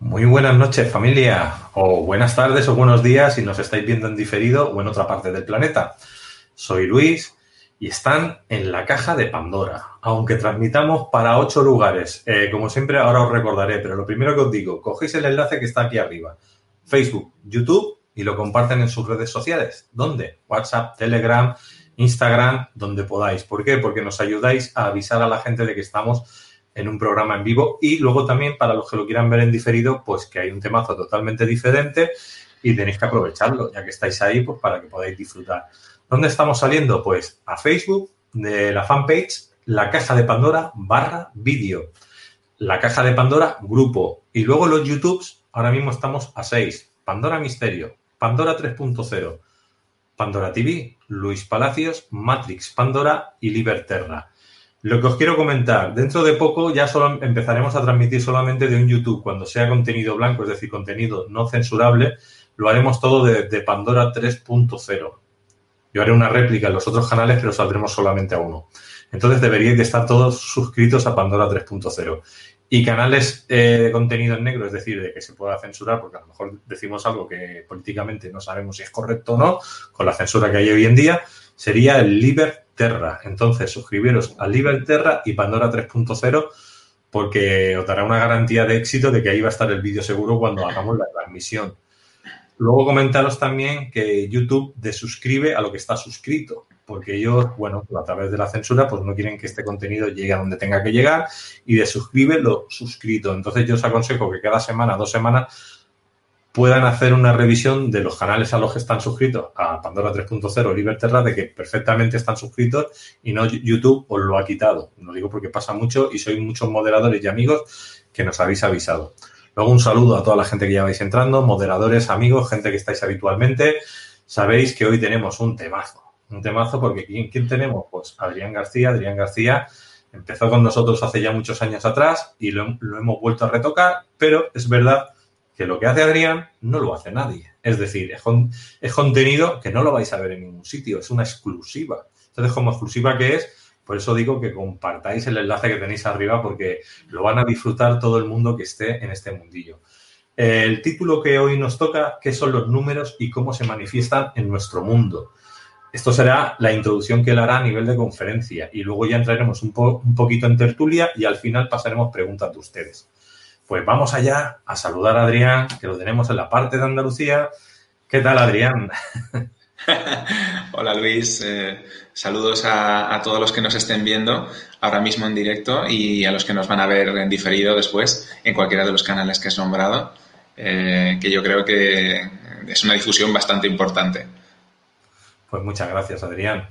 Muy buenas noches familia, o buenas tardes o buenos días si nos estáis viendo en diferido o en otra parte del planeta. Soy Luis y están en la caja de Pandora, aunque transmitamos para ocho lugares. Eh, como siempre, ahora os recordaré, pero lo primero que os digo, cogéis el enlace que está aquí arriba, Facebook, YouTube y lo comparten en sus redes sociales. ¿Dónde? WhatsApp, Telegram, Instagram, donde podáis. ¿Por qué? Porque nos ayudáis a avisar a la gente de que estamos en un programa en vivo y luego también para los que lo quieran ver en diferido, pues que hay un temazo totalmente diferente y tenéis que aprovecharlo, ya que estáis ahí, pues para que podáis disfrutar. ¿Dónde estamos saliendo? Pues a Facebook, de la fanpage, la caja de Pandora barra vídeo, la caja de Pandora grupo y luego los YouTubes, ahora mismo estamos a 6, Pandora Misterio, Pandora 3.0, Pandora TV, Luis Palacios, Matrix Pandora y Liberterra. Lo que os quiero comentar, dentro de poco ya solo empezaremos a transmitir solamente de un YouTube, cuando sea contenido blanco, es decir, contenido no censurable, lo haremos todo de, Pandora 3.0. Yo haré una réplica en los otros canales, pero saldremos solamente a uno. Entonces deberíais de estar todos suscritos a Pandora 3.0. Y canales eh, de contenido en negro, es decir, de que se pueda censurar, porque a lo mejor decimos algo que políticamente no sabemos si es correcto o no, con la censura que hay hoy en día, sería el Liber Terra. Entonces, suscribiros a Liberterra y Pandora 3.0 porque os dará una garantía de éxito de que ahí va a estar el vídeo seguro cuando hagamos la transmisión. Luego comentaros también que YouTube desuscribe a lo que está suscrito, porque ellos, bueno, a través de la censura, pues no quieren que este contenido llegue a donde tenga que llegar y desuscribe lo suscrito. Entonces yo os aconsejo que cada semana, dos semanas, puedan hacer una revisión de los canales a los que están suscritos a Pandora 3.0 o Liberterra de que perfectamente están suscritos y no YouTube os lo ha quitado. Lo digo porque pasa mucho y soy muchos moderadores y amigos que nos habéis avisado. Luego un saludo a toda la gente que ya vais entrando, moderadores, amigos, gente que estáis habitualmente. Sabéis que hoy tenemos un temazo, un temazo porque ¿quién, quién tenemos? Pues Adrián García. Adrián García empezó con nosotros hace ya muchos años atrás y lo hemos vuelto a retocar, pero es verdad que lo que hace Adrián no lo hace nadie. Es decir, es, contenido que no lo vais a ver en ningún sitio, es una exclusiva. Entonces, como exclusiva que es, por eso digo que compartáis el enlace que tenéis arriba porque lo van a disfrutar todo el mundo que esté en este mundillo. El título que hoy nos toca, ¿qué son los números y cómo se manifiestan en nuestro mundo? Esto será la introducción que él hará a nivel de conferencia y luego ya entraremos un, un poquito en tertulia y al final pasaremos preguntas de ustedes. Pues vamos allá a saludar a Adrián, que lo tenemos en la parte de Andalucía. ¿Qué tal, Adrián? Hola Luis, eh, saludos a, todos los que nos estén viendo ahora mismo en directo y a los que nos van a ver en diferido después en cualquiera de los canales que has nombrado, eh, que yo creo que es una difusión bastante importante. Pues muchas gracias, Adrián.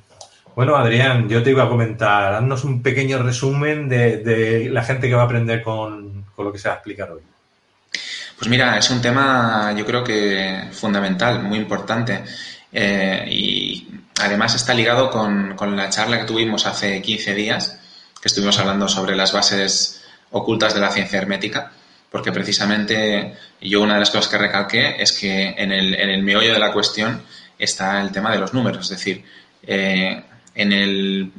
Bueno, Adrián, yo te iba a comentar, haznos un pequeño resumen de la gente que va a aprender con, lo que se va a explicar hoy? Pues mira, es un tema yo creo que fundamental, muy importante. Eh, y además está ligado con, la charla que tuvimos hace 15 días, que estuvimos hablando sobre las bases ocultas de la ciencia hermética, porque precisamente yo una de las cosas que recalqué es que en el, en el meollo de la cuestión está el tema de los números, es decir, eh, en el,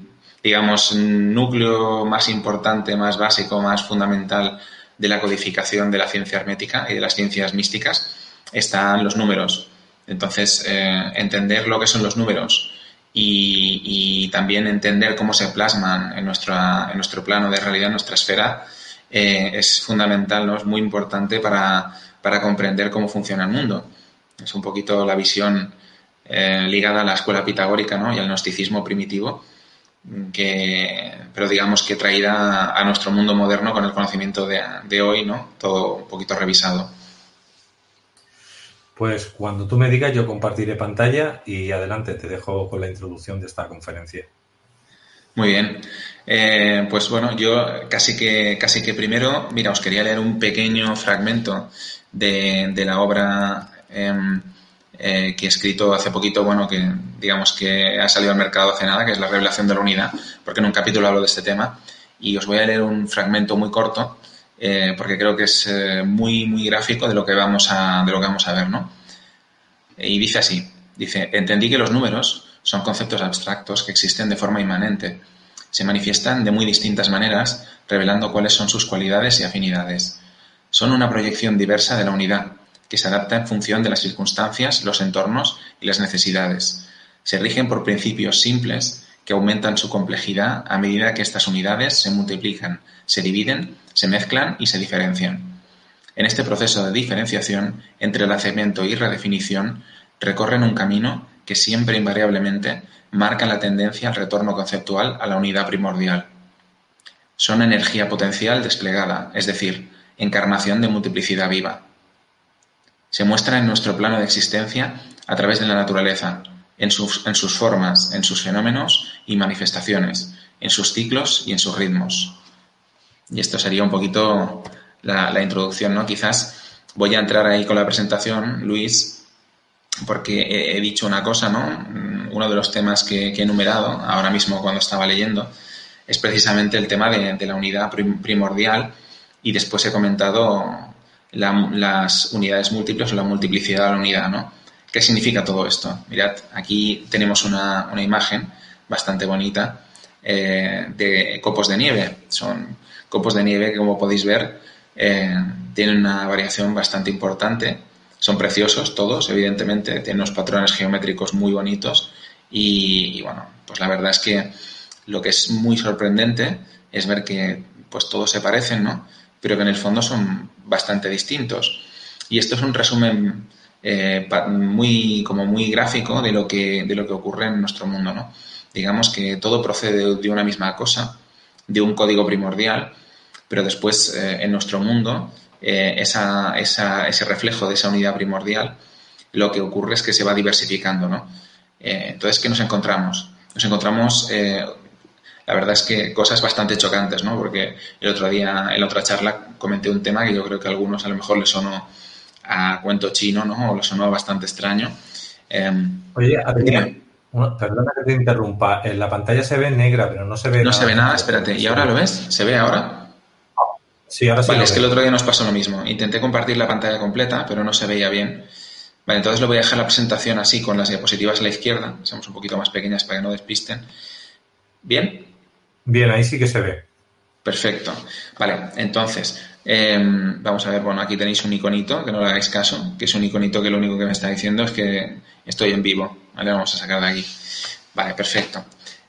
digamos, núcleo más importante, más básico, más fundamental de la codificación de la ciencia hermética y de las ciencias místicas están los números. Entonces, eh, entender lo que son los números y, también entender cómo se plasman en, nuestra, en nuestro plano de realidad, en nuestra esfera, eh, es fundamental, ¿no? es muy importante para, comprender cómo funciona el mundo. Es un poquito la visión eh, ligada a la escuela pitagórica ¿no? y al gnosticismo primitivo que, pero digamos que traída a nuestro mundo moderno con el conocimiento de, hoy, ¿no? Todo un poquito revisado. Pues cuando tú me digas, yo compartiré pantalla y adelante, te dejo con la introducción de esta conferencia. Muy bien. Eh, pues bueno, yo casi que, casi que primero, mira, os quería leer un pequeño fragmento de, la obra em, eh, que he escrito hace poquito, bueno, que digamos que ha salido al mercado hace nada, que es la revelación de la unidad, porque en un capítulo hablo de este tema. Y os voy a leer un fragmento muy corto, eh, porque creo que es eh, muy, muy gráfico de lo que vamos a, de lo que vamos a ver, ¿no? Y dice así, dice, entendí que los números son conceptos abstractos que existen de forma inmanente. Se manifiestan de muy distintas maneras, revelando cuáles son sus cualidades y afinidades. son una proyección diversa de la unidad, que se adapta en función de las circunstancias, los entornos y las necesidades. Se rigen por principios simples que aumentan su complejidad a medida que estas unidades se multiplican, se dividen, se mezclan y se diferencian. En este proceso de diferenciación, entrelazamiento y redefinición, recorren un camino que siempre invariablemente marca la tendencia al retorno conceptual a la unidad primordial. Son energía potencial desplegada, es decir, encarnación de multiplicidad viva. Se muestra en nuestro plano de existencia a través de la naturaleza, en sus, en sus formas, en sus fenómenos y manifestaciones, en sus ciclos y en sus ritmos. Y esto sería un poquito la, introducción, ¿no? Quizás voy a entrar ahí con la presentación, Luis, porque he, dicho una cosa, ¿no? Uno de los temas que, he enumerado ahora mismo cuando estaba leyendo es precisamente el tema de, la unidad primordial y después he comentado las unidades múltiples o la multiplicidad de la unidad, ¿no? ¿Qué significa todo esto? Mirad, aquí tenemos una, imagen bastante bonita eh, de copos de nieve. Son copos de nieve que, como podéis ver, eh, tienen una variación bastante importante. Son preciosos todos, evidentemente, tienen unos patrones geométricos muy bonitos y, bueno, pues la verdad es que lo que es muy sorprendente es ver que pues todos se parecen, ¿no? Pero que en el fondo son bastante distintos. Y esto es un resumen eh, muy, como muy gráfico de lo, que, de lo que ocurre en nuestro mundo. ¿no? Digamos que todo procede de una misma cosa, de un código primordial, pero después eh, en nuestro mundo eh, esa, esa, ese reflejo de esa unidad primordial, lo que ocurre es que se va diversificando. ¿no? entonces, ¿qué nos encontramos? Nos encontramos la verdad es que cosas bastante chocantes, ¿no? Porque el otro día, en la otra charla, comenté un tema que yo creo que a algunos a lo mejor les sonó a cuento chino, ¿no? O le sonó bastante extraño. Em, Oye, Adrián, perdona que te interrumpa. En la pantalla se ve negra, pero no se ve No se ve nada, espérate. ¿Y ahora lo ves? ¿Se ve ahora? Sí, ahora sí. Vale, es que el otro día nos pasó lo mismo. Intenté compartir la pantalla completa, pero no se veía bien. Vale, entonces lo voy a dejar la presentación así, con las diapositivas a la izquierda. Seamos un poquito más pequeñas para que no despisten. ¿Bien? Bien, ahí sí que se ve. Perfecto. Vale, entonces, Em, vamos a ver, bueno, aquí tenéis un iconito, que no le hagáis caso, que es un iconito que lo único que me está diciendo es que estoy en vivo. ¿vale? Vamos a sacar de aquí. Vale, perfecto.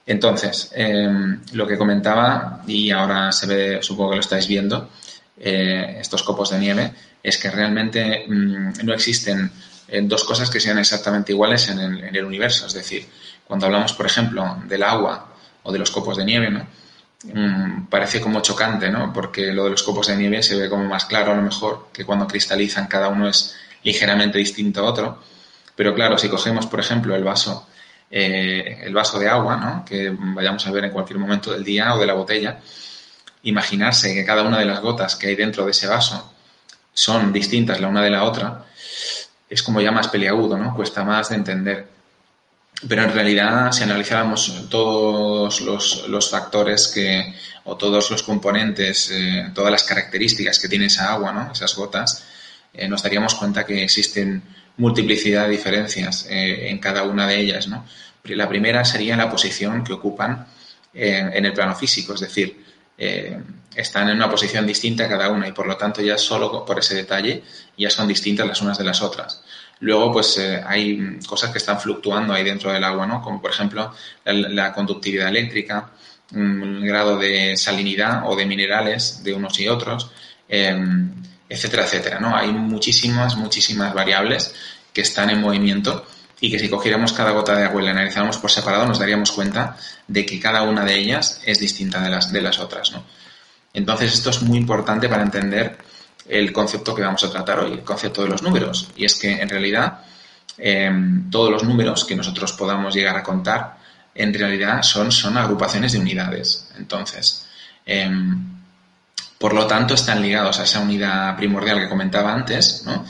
Entonces, em, lo que comentaba, y ahora se ve, supongo que lo estáis viendo, eh, estos copos de nieve, es que realmente mm, no existen eh, dos cosas que sean exactamente iguales en el, en el universo. Es decir, cuando hablamos, por ejemplo, del agua o de los copos de nieve, ¿no? Mm, parece como chocante, ¿no? Porque lo de los copos de nieve se ve como más claro a lo mejor, que cuando cristalizan cada uno es ligeramente distinto a otro. Pero claro, si cogemos, por ejemplo, el vaso, eh, el vaso de agua, ¿no? Que vayamos a ver en cualquier momento del día o de la botella, imaginarse que cada una de las gotas que hay dentro de ese vaso son distintas la una de la otra, es como ya más peliagudo, ¿no? Cuesta más de entender. Pero en realidad, si analizáramos todos los, factores que, o todos los componentes, eh, todas las características que tiene esa agua, ¿no? esas gotas, eh, nos daríamos cuenta que existen multiplicidad de diferencias eh, en cada una de ellas. ¿no? La primera sería la posición que ocupan en el plano físico, es decir, están en una posición distinta cada una y por lo tanto ya solo por ese detalle ya son distintas las unas de las otras. Luego, pues eh, hay cosas que están fluctuando ahí dentro del agua, ¿no? Como por ejemplo la, conductividad eléctrica, el grado de salinidad o de minerales de unos y otros, em, etcétera, etcétera, ¿no? Hay muchísimas, muchísimas variables que están en movimiento y que si cogiéramos cada gota de agua y la analizáramos por separado nos daríamos cuenta de que cada una de ellas es distinta de las, de las otras, ¿no? Entonces esto es muy importante para entender el concepto que vamos a tratar hoy, el concepto de los números. Y es que en realidad em, todos los números que nosotros podamos llegar a contar en realidad son, son agrupaciones de unidades. Entonces, em, por lo tanto, están ligados a esa unidad primordial que comentaba antes, ¿no?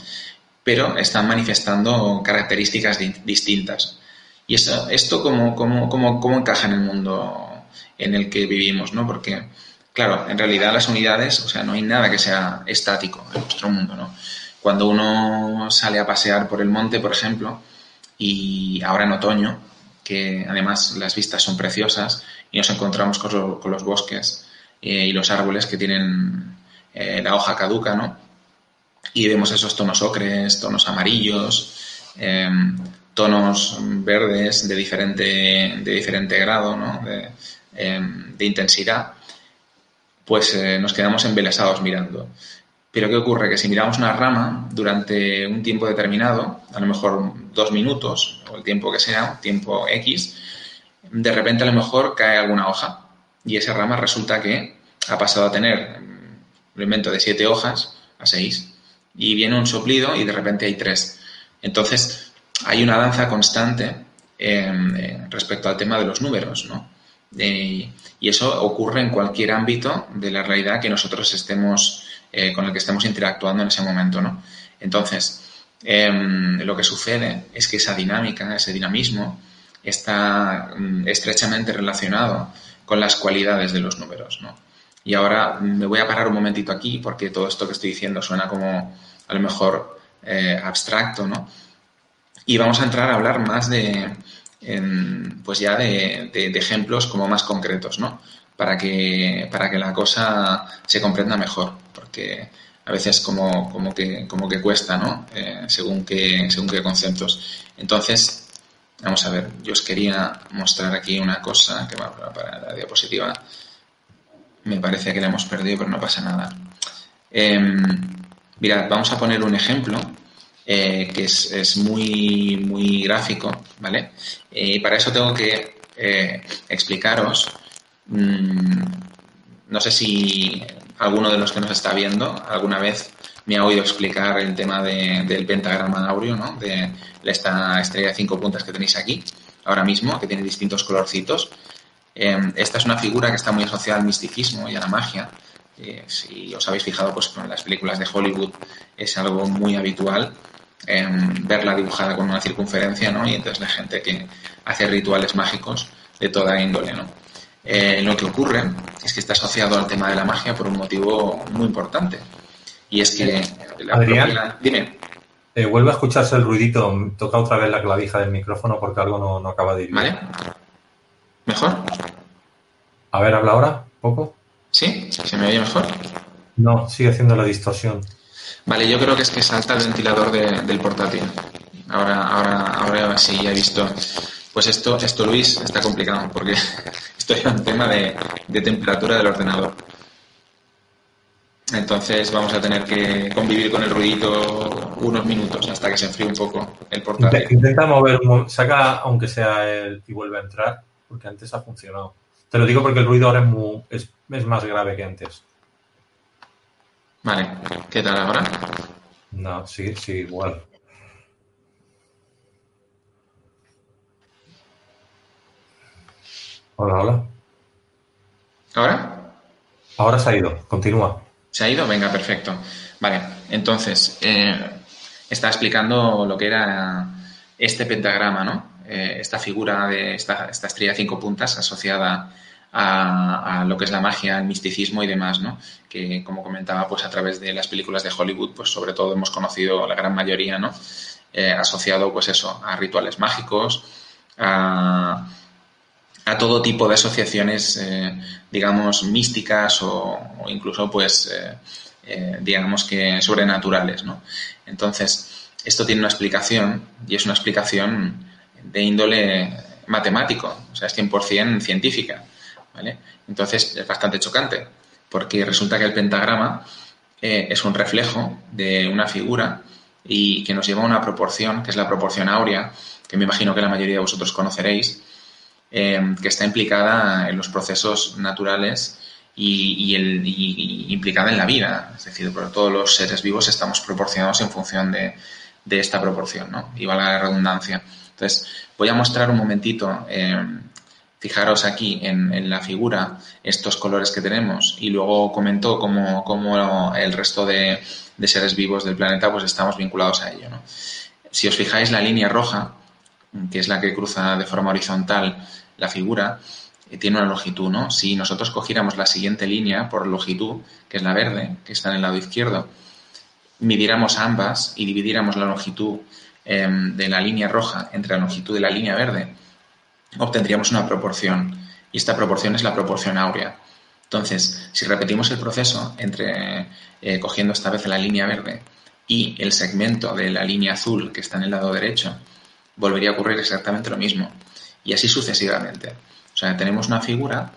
pero están manifestando características distintas. ¿Y eso, esto cómo, cómo, cómo, cómo encaja en el mundo en el que vivimos? ¿no? Porque Claro, en realidad las unidades, o sea, no hay nada que sea estático en nuestro mundo, ¿no? Cuando uno sale a pasear por el monte, por ejemplo, y ahora en otoño, que además las vistas son preciosas, y nos encontramos con, los bosques eh, y los árboles que tienen eh, la hoja caduca, ¿no? y vemos esos tonos ocres, tonos amarillos, em, tonos verdes de diferente, de diferente grado em, de, intensidad, pues eh, nos quedamos embelesados mirando. Pero ¿qué ocurre? Que si miramos una rama durante un tiempo determinado, a lo mejor dos minutos o el tiempo que sea, tiempo X, de repente a lo mejor cae alguna hoja y esa rama resulta que ha pasado a tener, un invento de siete hojas a seis y viene un soplido y de repente hay tres. Entonces hay una danza constante em, eh, respecto al tema de los números, ¿no? Y eso ocurre en cualquier ámbito de la realidad que nosotros estemos eh, con el que estemos interactuando en ese momento, ¿no? Entonces, em, lo que sucede es que esa dinámica, ese dinamismo, está mm, estrechamente relacionado con las cualidades de los números, ¿no? Y ahora me voy a parar un momentito aquí porque todo esto que estoy diciendo suena como a lo mejor eh, abstracto, ¿no? Y vamos a entrar a hablar más de, pues ya de, ejemplos como más concretos, ¿no? Para que, para que la cosa se comprenda mejor que a veces como, como, que, como que cuesta, ¿no? Eh, según, qué, según qué conceptos. Entonces, vamos a ver, yo os quería mostrar aquí una cosa que va para la diapositiva. Me parece que la hemos perdido, pero no pasa nada. Em, mirad, vamos a poner un ejemplo eh, que es, muy, muy gráfico, ¿vale? Y para eso tengo que eh, explicaros, mm, no sé si alguno de los que nos está viendo alguna vez me ha oído explicar el tema del pentagrama áureo, ¿no? De esta estrella de cinco puntas que tenéis aquí, ahora mismo, que tiene distintos colorcitos. Em, esta es una figura que está muy asociada al misticismo y a la magia. Eh, si os habéis fijado, pues con las películas de Hollywood es algo muy habitual verla dibujada con una circunferencia, ¿no? Y entonces la gente que hace rituales mágicos de toda índole, ¿no? Eh, lo que ocurre es que está asociado al tema de la magia por un motivo muy importante. Y es que... La Adrián, dime. Eh, vuelve a escucharse el ruidito. Toca otra vez la clavija del micrófono porque algo no, acaba de ir. ¿Vale? ¿Mejor? A ver, habla ahora, poco. ¿Sí? ¿Se me oye mejor? No, sigue haciendo la distorsión. Vale, yo creo que es que salta el ventilador del portátil. Ahora, ahora, ahora sí, ya he visto. Pues esto, esto Luis, está complicado porque estoy en un tema de, temperatura del ordenador. Entonces vamos a tener que convivir con el ruidito unos minutos hasta que se enfríe un poco el portátil. Intenta mover, saca aunque sea el y vuelve a entrar, porque antes ha funcionado. Te lo digo porque el ruido ahora es, es, más grave que antes. Vale, ¿qué tal ahora? No, sí, sí, igual. Hola, hola. ¿Ahora? Ahora se ha ido, continúa. ¿Se ha ido? Venga, perfecto. Vale, entonces, eh, está explicando lo que era este pentagrama, ¿no? Eh, esta figura de esta, estrella de cinco puntas asociada a, lo que es la magia, el misticismo y demás, ¿no? Que, como comentaba, pues a través de las películas de Hollywood, pues sobre todo hemos conocido la gran mayoría, ¿no? Eh, asociado, pues eso, a rituales mágicos, a todo tipo de asociaciones, eh, digamos, místicas o, incluso, pues, eh, digamos que sobrenaturales, ¿no? Entonces, esto tiene una explicación y es una explicación de índole matemático, o sea, es 100% científica, ¿vale? Entonces, es bastante chocante, porque resulta que el pentagrama es un reflejo de una figura y que nos lleva a una proporción, que es la proporción áurea, que me imagino que la mayoría de vosotros conoceréis, Em, que está implicada en los procesos naturales y, implicada en la vida. Es decir, todos los seres vivos estamos proporcionados en función de, esta proporción, ¿no? Y valga la redundancia. Entonces, voy a mostrar un momentito, em, fijaros aquí en, la figura, estos colores que tenemos y luego comentó cómo, el resto de, seres vivos del planeta pues estamos vinculados a ello, Si os fijáis, la línea roja, que es la que cruza de forma horizontal la figura eh, tiene una longitud, ¿no? Si nosotros cogiéramos la siguiente línea por longitud, que es la verde, que está en el lado izquierdo, midiéramos ambas y dividiéramos la longitud em, de la línea roja entre la longitud de la línea verde, obtendríamos una proporción. Y esta proporción es la proporción áurea. Entonces, si repetimos el proceso entre eh, cogiendo esta vez la línea verde y el segmento de la línea azul que está en el lado derecho, volvería a ocurrir exactamente lo mismo. Y así sucesivamente. O sea, tenemos una figura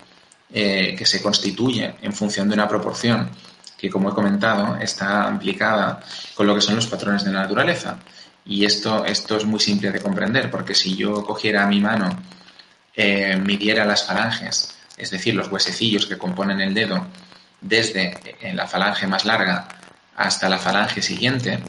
eh, que se constituye en función de una proporción que, como he comentado, está implicada con lo que son los patrones de la naturaleza. Y esto, esto es muy simple de comprender, porque si yo cogiera mi mano, eh, midiera las falanges, es decir, los huesecillos que componen el dedo, desde la falange más larga hasta la falange siguiente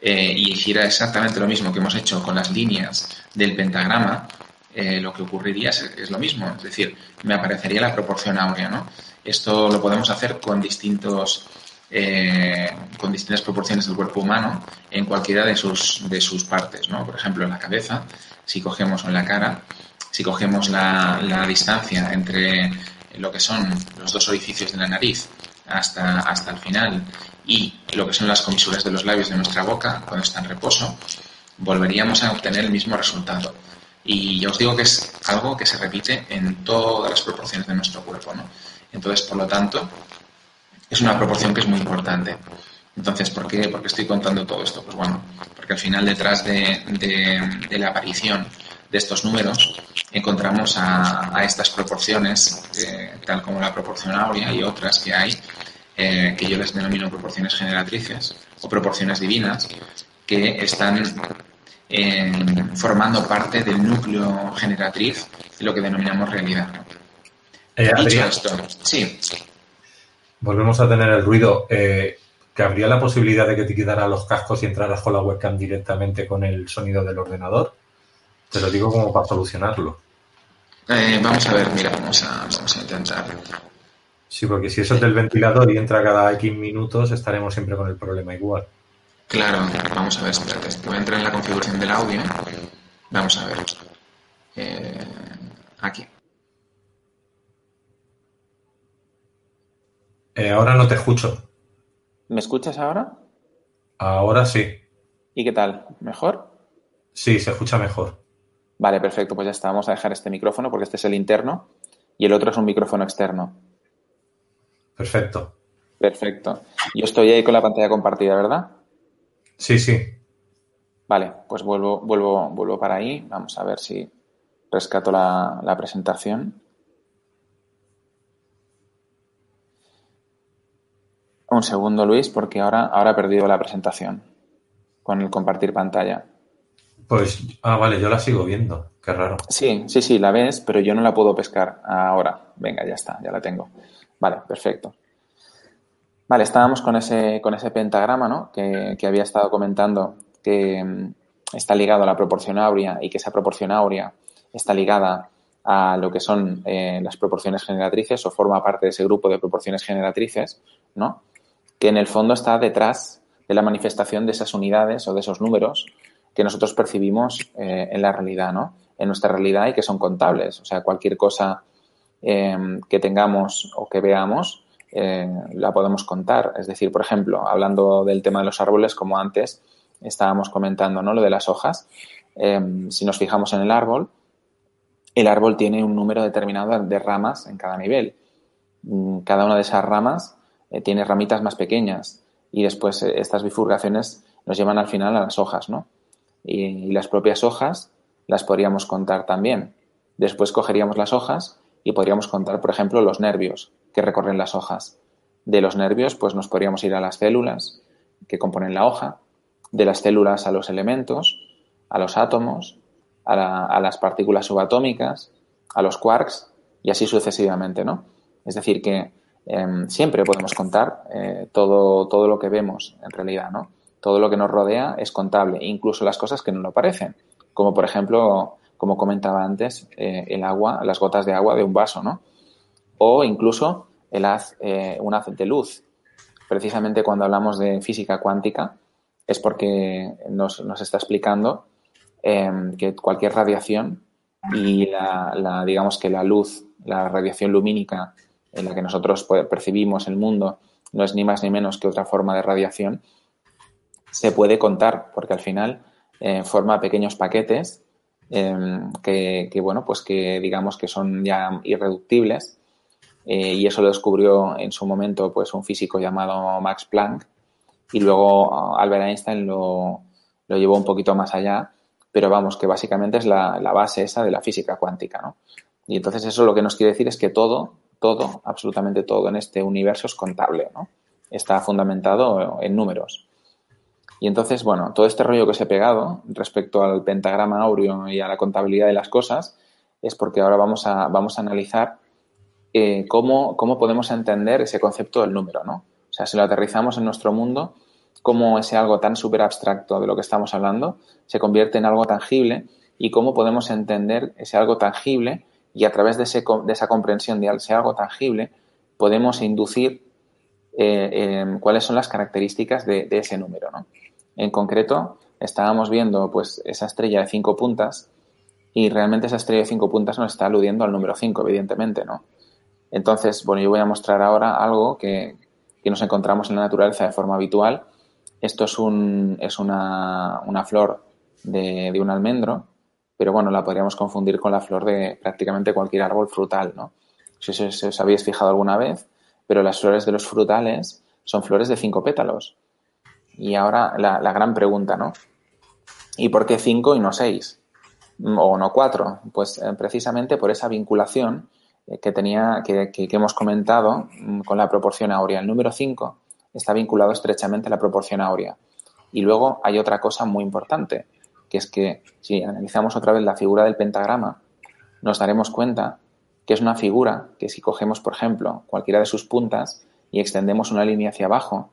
eh, y hiciera exactamente lo mismo que hemos hecho con las líneas del pentagrama, eh, lo que ocurriría es, lo mismo, es decir, me aparecería la proporción áurea, ¿no? Esto lo podemos hacer con distintos eh, con distintas proporciones del cuerpo humano en cualquiera de sus, de sus partes, ¿no? Por ejemplo, en la cabeza, si cogemos en la cara, si cogemos la, la distancia entre lo que son los dos orificios de la nariz hasta, hasta el final y lo que son las comisuras de los labios de nuestra boca cuando está en reposo, volveríamos a obtener el mismo resultado. Y ya os digo que es algo que se repite en todas las proporciones de nuestro cuerpo. ¿no? Entonces, por lo tanto, es una proporción que es muy importante. Entonces, ¿por qué, ¿por estoy contando todo esto? Pues bueno, porque al final detrás de, de, la aparición de estos números encontramos a, a estas proporciones, eh, tal como la proporción áurea y otras que hay, eh, que yo les denomino proporciones generatrices o proporciones divinas, que están eh, formando parte del núcleo generatriz de lo que denominamos realidad. Dicho esto, sí. Volvemos a tener el ruido. ¿Que habría la posibilidad de que te quitara los cascos y entraras con la webcam directamente con el sonido del ordenador? Te lo digo como para solucionarlo. vamos a ver, mira, vamos a, vamos a intentar. Sí, porque si eso es del ventilador y entra cada X minutos, estaremos siempre con el problema igual. Claro, vamos a ver, espérate. Voy a entrar en la configuración del audio. Vamos a ver. Eh, aquí. Eh, ahora no te escucho. ¿Me escuchas ahora? Ahora sí. ¿Y qué tal? ¿Mejor? Sí, se escucha mejor. Vale, perfecto. Pues ya está. Vamos a dejar este micrófono porque este es el interno y el otro es un micrófono externo. Perfecto. Perfecto. Yo estoy ahí con la pantalla compartida, ¿verdad? Sí, sí. Vale, pues vuelvo, vuelvo, vuelvo para ahí. Vamos a ver si rescato la, la presentación. Un segundo, Luis, porque ahora, ahora he perdido la presentación con el compartir pantalla. Pues, ah, vale, yo la sigo viendo. Qué raro. Sí, sí, sí, la ves, pero yo no la puedo pescar ahora. Venga, ya está, ya la tengo. Vale, perfecto. Vale, estábamos con ese, con ese pentagrama, ¿no? Que, había estado comentando que mm, está ligado a la proporción áurea y que esa proporción áurea está ligada a lo que son eh, las proporciones generatrices o forma parte de ese grupo de proporciones generatrices, ¿no? Que en el fondo está detrás de la manifestación de esas unidades o de esos números que nosotros percibimos eh, en la realidad, ¿no? En nuestra realidad y que son contables. O sea, cualquier cosa Em, que tengamos o que veamos, eh, la podemos contar. Es decir, por ejemplo, hablando del tema de los árboles, como antes estábamos comentando, ¿no? Lo de las hojas. Em, si nos fijamos en el árbol, el árbol tiene un número determinado de ramas en cada nivel. Mm, cada una de esas ramas eh, tiene ramitas más pequeñas y después estas bifurcaciones nos llevan al final a las hojas, ¿no? Y las propias hojas las podríamos contar también. Después cogeríamos las hojas y podríamos contar, por ejemplo, los nervios que recorren las hojas. De los nervios, pues nos podríamos ir a las células que componen la hoja, de las células a los elementos, a los átomos, a, las partículas subatómicas, a los quarks y así sucesivamente, ¿no? Es decir, que em, siempre podemos contar eh, todo, todo lo que vemos en realidad, ¿no? Todo lo que nos rodea es contable, incluso las cosas que no lo parecen, como por ejemplo como comentaba antes, eh, el agua, las gotas de agua de un vaso, ¿no? O incluso el haz, eh, un haz de luz. Precisamente cuando hablamos de física cuántica es porque nos, está explicando em, que cualquier radiación y la, digamos que la luz, la radiación lumínica en la que nosotros percibimos el mundo no es ni más ni menos que otra forma de radiación, se puede contar porque al final eh, forma pequeños paquetes Em, que, bueno, pues que digamos que son ya irreductibles eh, y eso lo descubrió en su momento pues un físico llamado Max Planck y luego Albert Einstein lo, lo llevó un poquito más allá, pero vamos, que básicamente es la, la, base esa de la física cuántica, ¿no? Y entonces eso lo que nos quiere decir es que todo, todo, absolutamente todo en este universo es contable, ¿no? Está fundamentado en números. Y entonces, bueno, todo este rollo que os he pegado respecto al pentagrama áureo y a la contabilidad de las cosas es porque ahora vamos a, vamos a analizar eh, cómo, cómo podemos entender ese concepto del número, ¿no? O sea, si lo aterrizamos en nuestro mundo, cómo ese algo tan súper abstracto de lo que estamos hablando se convierte en algo tangible y cómo podemos entender ese algo tangible y a través de, ese, de esa comprensión de ese algo tangible podemos inducir eh, cuáles son las características de, ese número. ¿no? En concreto, estábamos viendo pues, esa estrella de cinco puntas y realmente esa estrella de cinco puntas nos está aludiendo al número 5, evidentemente. ¿no? Entonces, bueno, yo voy a mostrar ahora algo que, que nos encontramos en la naturaleza de forma habitual. Esto es, un, es una, una flor de, de un almendro pero bueno, la podríamos confundir con la flor de prácticamente cualquier árbol frutal, ¿no? Si os, os habéis fijado alguna vez, pero las flores de los frutales son flores de cinco pétalos. Y ahora la, gran pregunta, ¿no? ¿Y por qué cinco y no seis? O no cuatro? Pues eh, precisamente por esa vinculación eh, que tenía, que, que, que, hemos comentado mm, con la proporción áurea. El número cinco está vinculado estrechamente a la proporción áurea. Y luego hay otra cosa muy importante que es que si analizamos otra vez la figura del pentagrama, nos daremos cuenta que es una figura que si cogemos, por ejemplo, cualquiera de sus puntas y extendemos una línea hacia abajo,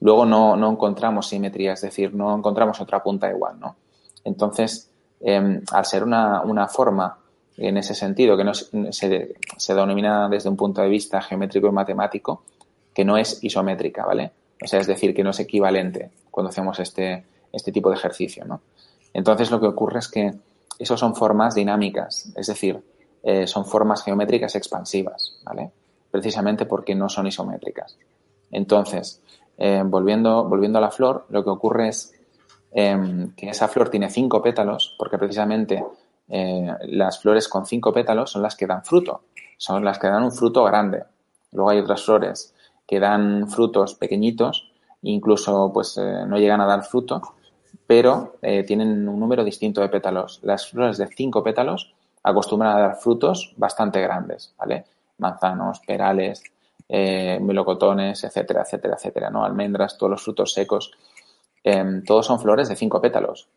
luego no, no encontramos simetría, es decir, no encontramos otra punta igual, ¿no? Entonces, eh, al ser una, una, forma en ese sentido, que no se, se denomina desde un punto de vista geométrico y matemático, que no es isométrica, ¿vale? O sea, es decir, que no es equivalente cuando hacemos este, este tipo de ejercicio, ¿no? Entonces lo que ocurre es que esos son formas dinámicas, es decir, eh, son formas geométricas expansivas, ¿vale? Precisamente porque no son isométricas. Entonces, eh, volviendo, volviendo a la flor, lo que ocurre es eh, que esa flor tiene cinco pétalos, porque precisamente eh, las flores con cinco pétalos son las que dan fruto, son las que dan un fruto grande. Luego hay otras flores que dan frutos pequeñitos, incluso pues eh, no llegan a dar fruto, pero tienen un número distinto de pétalos. Las flores de cinco pétalos acostumbran a dar frutos bastante grandes, ¿vale? Manzanos, perales, eh, melocotones, etcétera, etcétera, etcétera, ¿no? Almendras, todos los frutos secos, eh, todos son flores de cinco pétalos.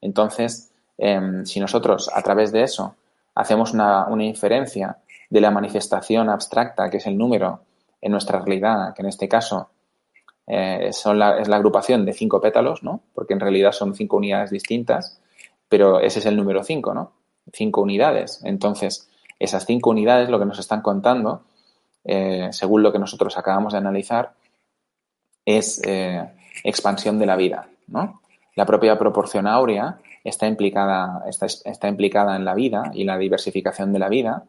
Entonces, em, si nosotros a través de eso hacemos una, una inferencia de la manifestación abstracta, que es el número en nuestra realidad, que en este caso eh, es la agrupación de cinco pétalos, ¿no? Porque en realidad son cinco unidades distintas, pero ese es el número cinco, ¿no? Cinco unidades. Entonces, esas cinco unidades lo que nos están contando, eh, según lo que nosotros acabamos de analizar, es eh, expansión de la vida, ¿no? La propia proporción áurea está implicada, está, está implicada en la vida y la diversificación de la vida,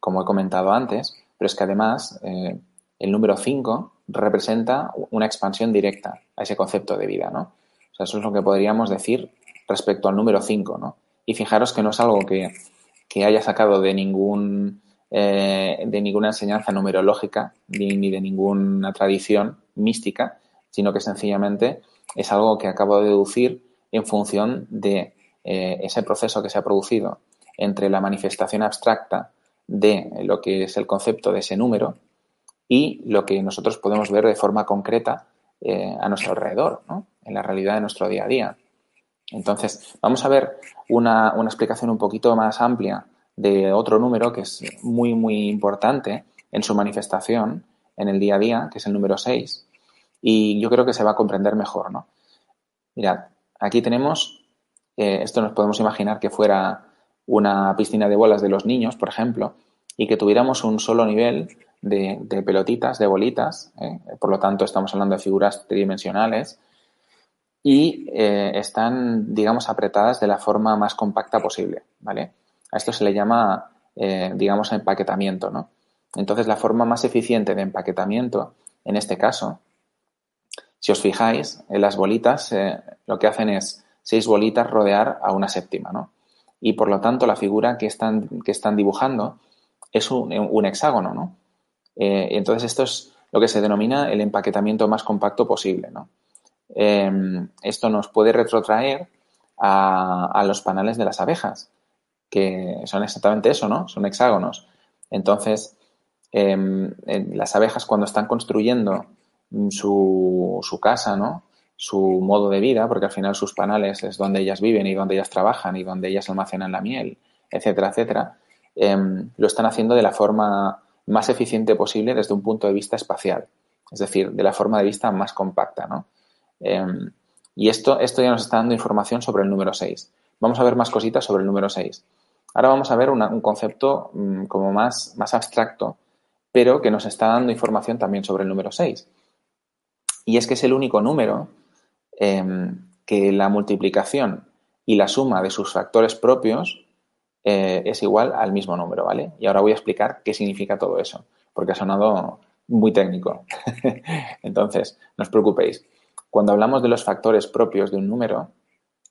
como he comentado antes, pero es que además eh, el número 5 representa una expansión directa a ese concepto de vida, ¿no? Eso es lo que podríamos decir respecto al número 5, ¿no? Y fijaros que no es algo que, que haya sacado de ningún eh, de ninguna enseñanza numerológica ni, de ninguna tradición mística, sino que sencillamente es algo que acabo de deducir en función de eh, ese proceso que se ha producido entre la manifestación abstracta de lo que es el concepto de ese número y lo que nosotros podemos ver de forma concreta eh, a nuestro alrededor, en la realidad de nuestro día a día. Entonces, vamos a ver una, una, explicación un poquito más amplia de otro número que es muy, muy importante en su manifestación en el día a día, que es el número 6. Y yo creo que se va a comprender mejor, ¿no? Mirad, aquí tenemos, eh, esto nos podemos imaginar que fuera una piscina de bolas de los niños, por ejemplo, y que tuviéramos un solo nivel de, pelotitas, de bolitas, ¿eh? por lo tanto estamos hablando de figuras tridimensionales, y eh, están, digamos, apretadas de la forma más compacta posible, ¿vale? A esto se le llama, eh, digamos, empaquetamiento, ¿no? Entonces, la forma más eficiente de empaquetamiento, en este caso, si os fijáis, en las bolitas eh, lo que hacen es seis bolitas rodear a una séptima, ¿no? Y por lo tanto, la figura que están, que están dibujando es un, hexágono, ¿no? Eh, entonces, esto es lo que se denomina el empaquetamiento más compacto posible. Em, esto nos puede retrotraer a, los panales de las abejas, que son exactamente eso, ¿no? Son hexágonos. Entonces, em, las abejas cuando están construyendo su, su casa, ¿no? su modo de vida, porque al final sus panales es donde ellas viven y donde ellas trabajan y donde ellas almacenan la miel, etcétera, etcétera, em, lo están haciendo de la forma más eficiente posible desde un punto de vista espacial, es decir, de la forma de vista más compacta. ¿no? Em, y esto, esto ya nos está dando información sobre el número 6. Vamos a ver más cositas sobre el número 6. Ahora vamos a ver un concepto mm, como más, abstracto, pero que nos está dando información también sobre el número 6. Y es que es el único número Em, que la multiplicación y la suma de sus factores propios eh, es igual al mismo número, ¿vale? Y ahora voy a explicar qué significa todo eso, porque ha sonado muy técnico. Entonces, no os preocupéis. Cuando hablamos de los factores propios de un número,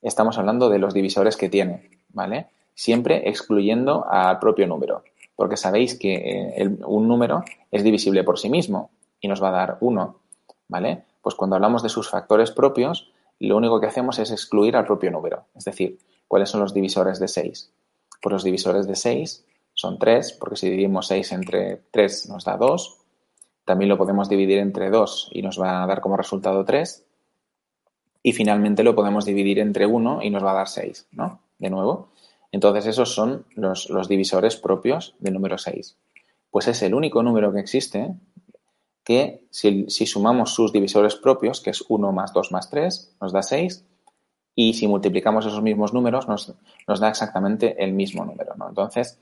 estamos hablando de los divisores que tiene, ¿vale? Siempre excluyendo al propio número, porque sabéis que eh, un número es divisible por sí mismo y nos va a dar 1, ¿vale? Pues cuando hablamos de sus factores propios, lo único que hacemos es excluir al propio número. Es decir, ¿cuáles son los divisores de 6? Pues los divisores de 6 son 3, porque si dividimos 6 entre 3 nos da 2. También lo podemos dividir entre 2 y nos va a dar como resultado 3. Y finalmente lo podemos dividir entre 1 y nos va a dar 6, ¿no? De nuevo. Entonces esos son los, divisores propios del número 6. Pues es el único número que existe que si, sumamos sus divisores propios, que es 1 más 2 más 3, nos da 6, y si multiplicamos esos mismos números, nos, da exactamente el mismo número. Entonces,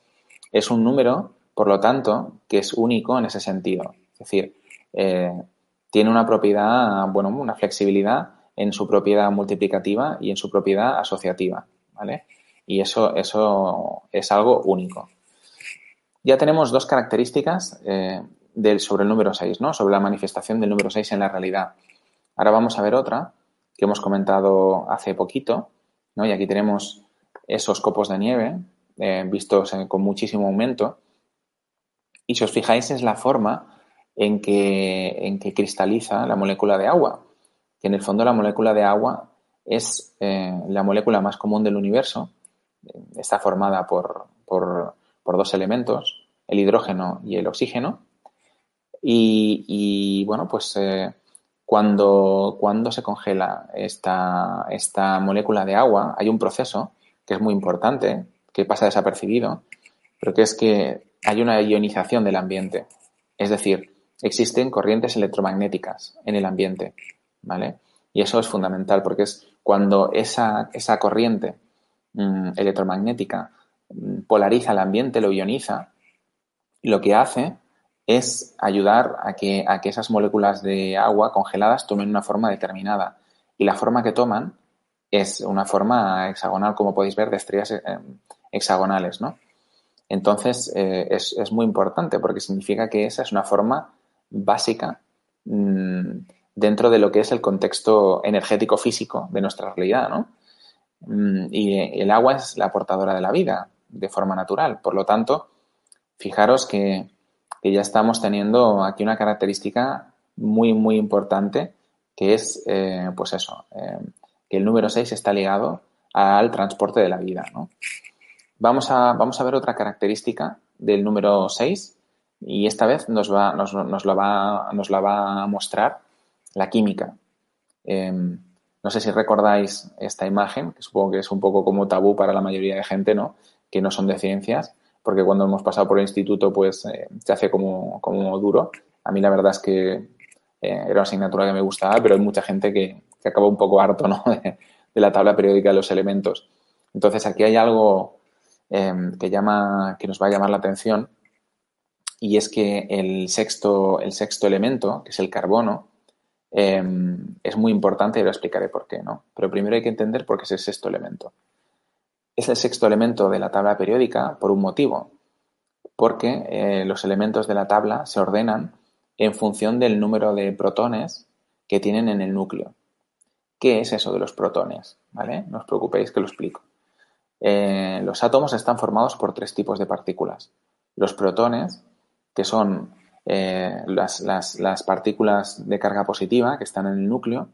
es un número, por lo tanto, que es único en ese sentido. Es decir, eh, tiene una propiedad, bueno, una flexibilidad en su propiedad multiplicativa y en su propiedad asociativa. ¿vale? Y eso, eso es algo único. Ya tenemos dos características eh, del, sobre el número 6, ¿no? Sobre la manifestación del número 6 en la realidad. Ahora vamos a ver otra que hemos comentado hace poquito, ¿no? Y aquí tenemos esos copos de nieve eh, vistos con muchísimo aumento. Y si os fijáis es la forma en que, en que cristaliza la molécula de agua. Que en el fondo la molécula de agua es eh, la molécula más común del universo. Está formada por, por, dos elementos, el hidrógeno y el oxígeno. Y, bueno, pues eh, cuando, cuando se congela esta, esta molécula de agua, hay un proceso que es muy importante, que pasa desapercibido, pero que es que hay una ionización del ambiente. Es decir, existen corrientes electromagnéticas en el ambiente, ¿vale? Y eso es fundamental porque es cuando esa, esa corriente mm, electromagnética mm, polariza el ambiente, lo ioniza, lo que hace es ayudar a que, a que esas moléculas de agua congeladas tomen una forma determinada. Y la forma que toman es una forma hexagonal, como podéis ver, de estrellas eh, hexagonales, ¿no? Entonces, eh, es, muy importante porque significa que esa es una forma básica mm, dentro de lo que es el contexto energético físico de nuestra realidad, ¿no? Mm, y el agua es la portadora de la vida de forma natural. Por lo tanto, fijaros que ya estamos teniendo aquí una característica muy, muy importante, que es, eh, pues eso, eh, que el número 6 está ligado al transporte de la vida. Vamos, a, vamos a ver otra característica del número 6 y esta vez nos, va, nos, nos, lo va, nos la va a mostrar la química. Em, no sé si recordáis esta imagen, que supongo que es un poco como tabú para la mayoría de gente, ¿no? Que no son de ciencias, porque cuando hemos pasado por el instituto, pues eh, se hace como, como, duro. A mí la verdad es que eh, era una asignatura que me gustaba, pero hay mucha gente que, que acaba un poco harto ¿no? de, la tabla periódica de los elementos. Entonces aquí hay algo em, que, llama, que nos va a llamar la atención y es que el sexto, el sexto elemento, que es el carbono, em, es muy importante y lo explicaré por qué. ¿no? Pero primero hay que entender por qué es el sexto elemento. Es el sexto elemento de la tabla periódica por un motivo, porque eh, los elementos de la tabla se ordenan en función del número de protones que tienen en el núcleo. ¿Qué es eso de los protones? ¿Vale? No os preocupéis que lo explico. Eh, los átomos están formados por tres tipos de partículas. Los protones, que son eh, las, las, partículas de carga positiva que están en el núcleo.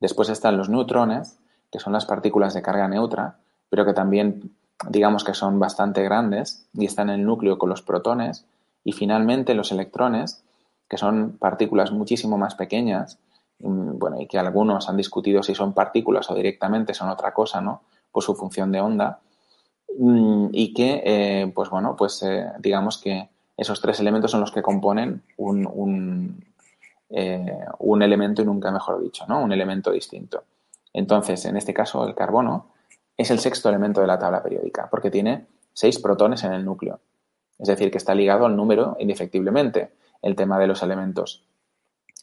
Después están los neutrones, que son las partículas de carga neutra, pero que también digamos que son bastante grandes y están en el núcleo con los protones. Y finalmente los electrones, que son partículas muchísimo más pequeñas, bueno, y que algunos han discutido si son partículas o directamente son otra cosa, ¿no? Por su función de onda. Mm, y que, eh, pues bueno, pues eh, digamos que esos tres elementos son los que componen un, un, eh, un elemento y nunca mejor dicho, ¿no? Un elemento distinto. Entonces, en este caso, el carbono es el sexto elemento de la tabla periódica, porque tiene seis protones en el núcleo. Es decir, que está ligado al número indefectiblemente, el tema de los elementos.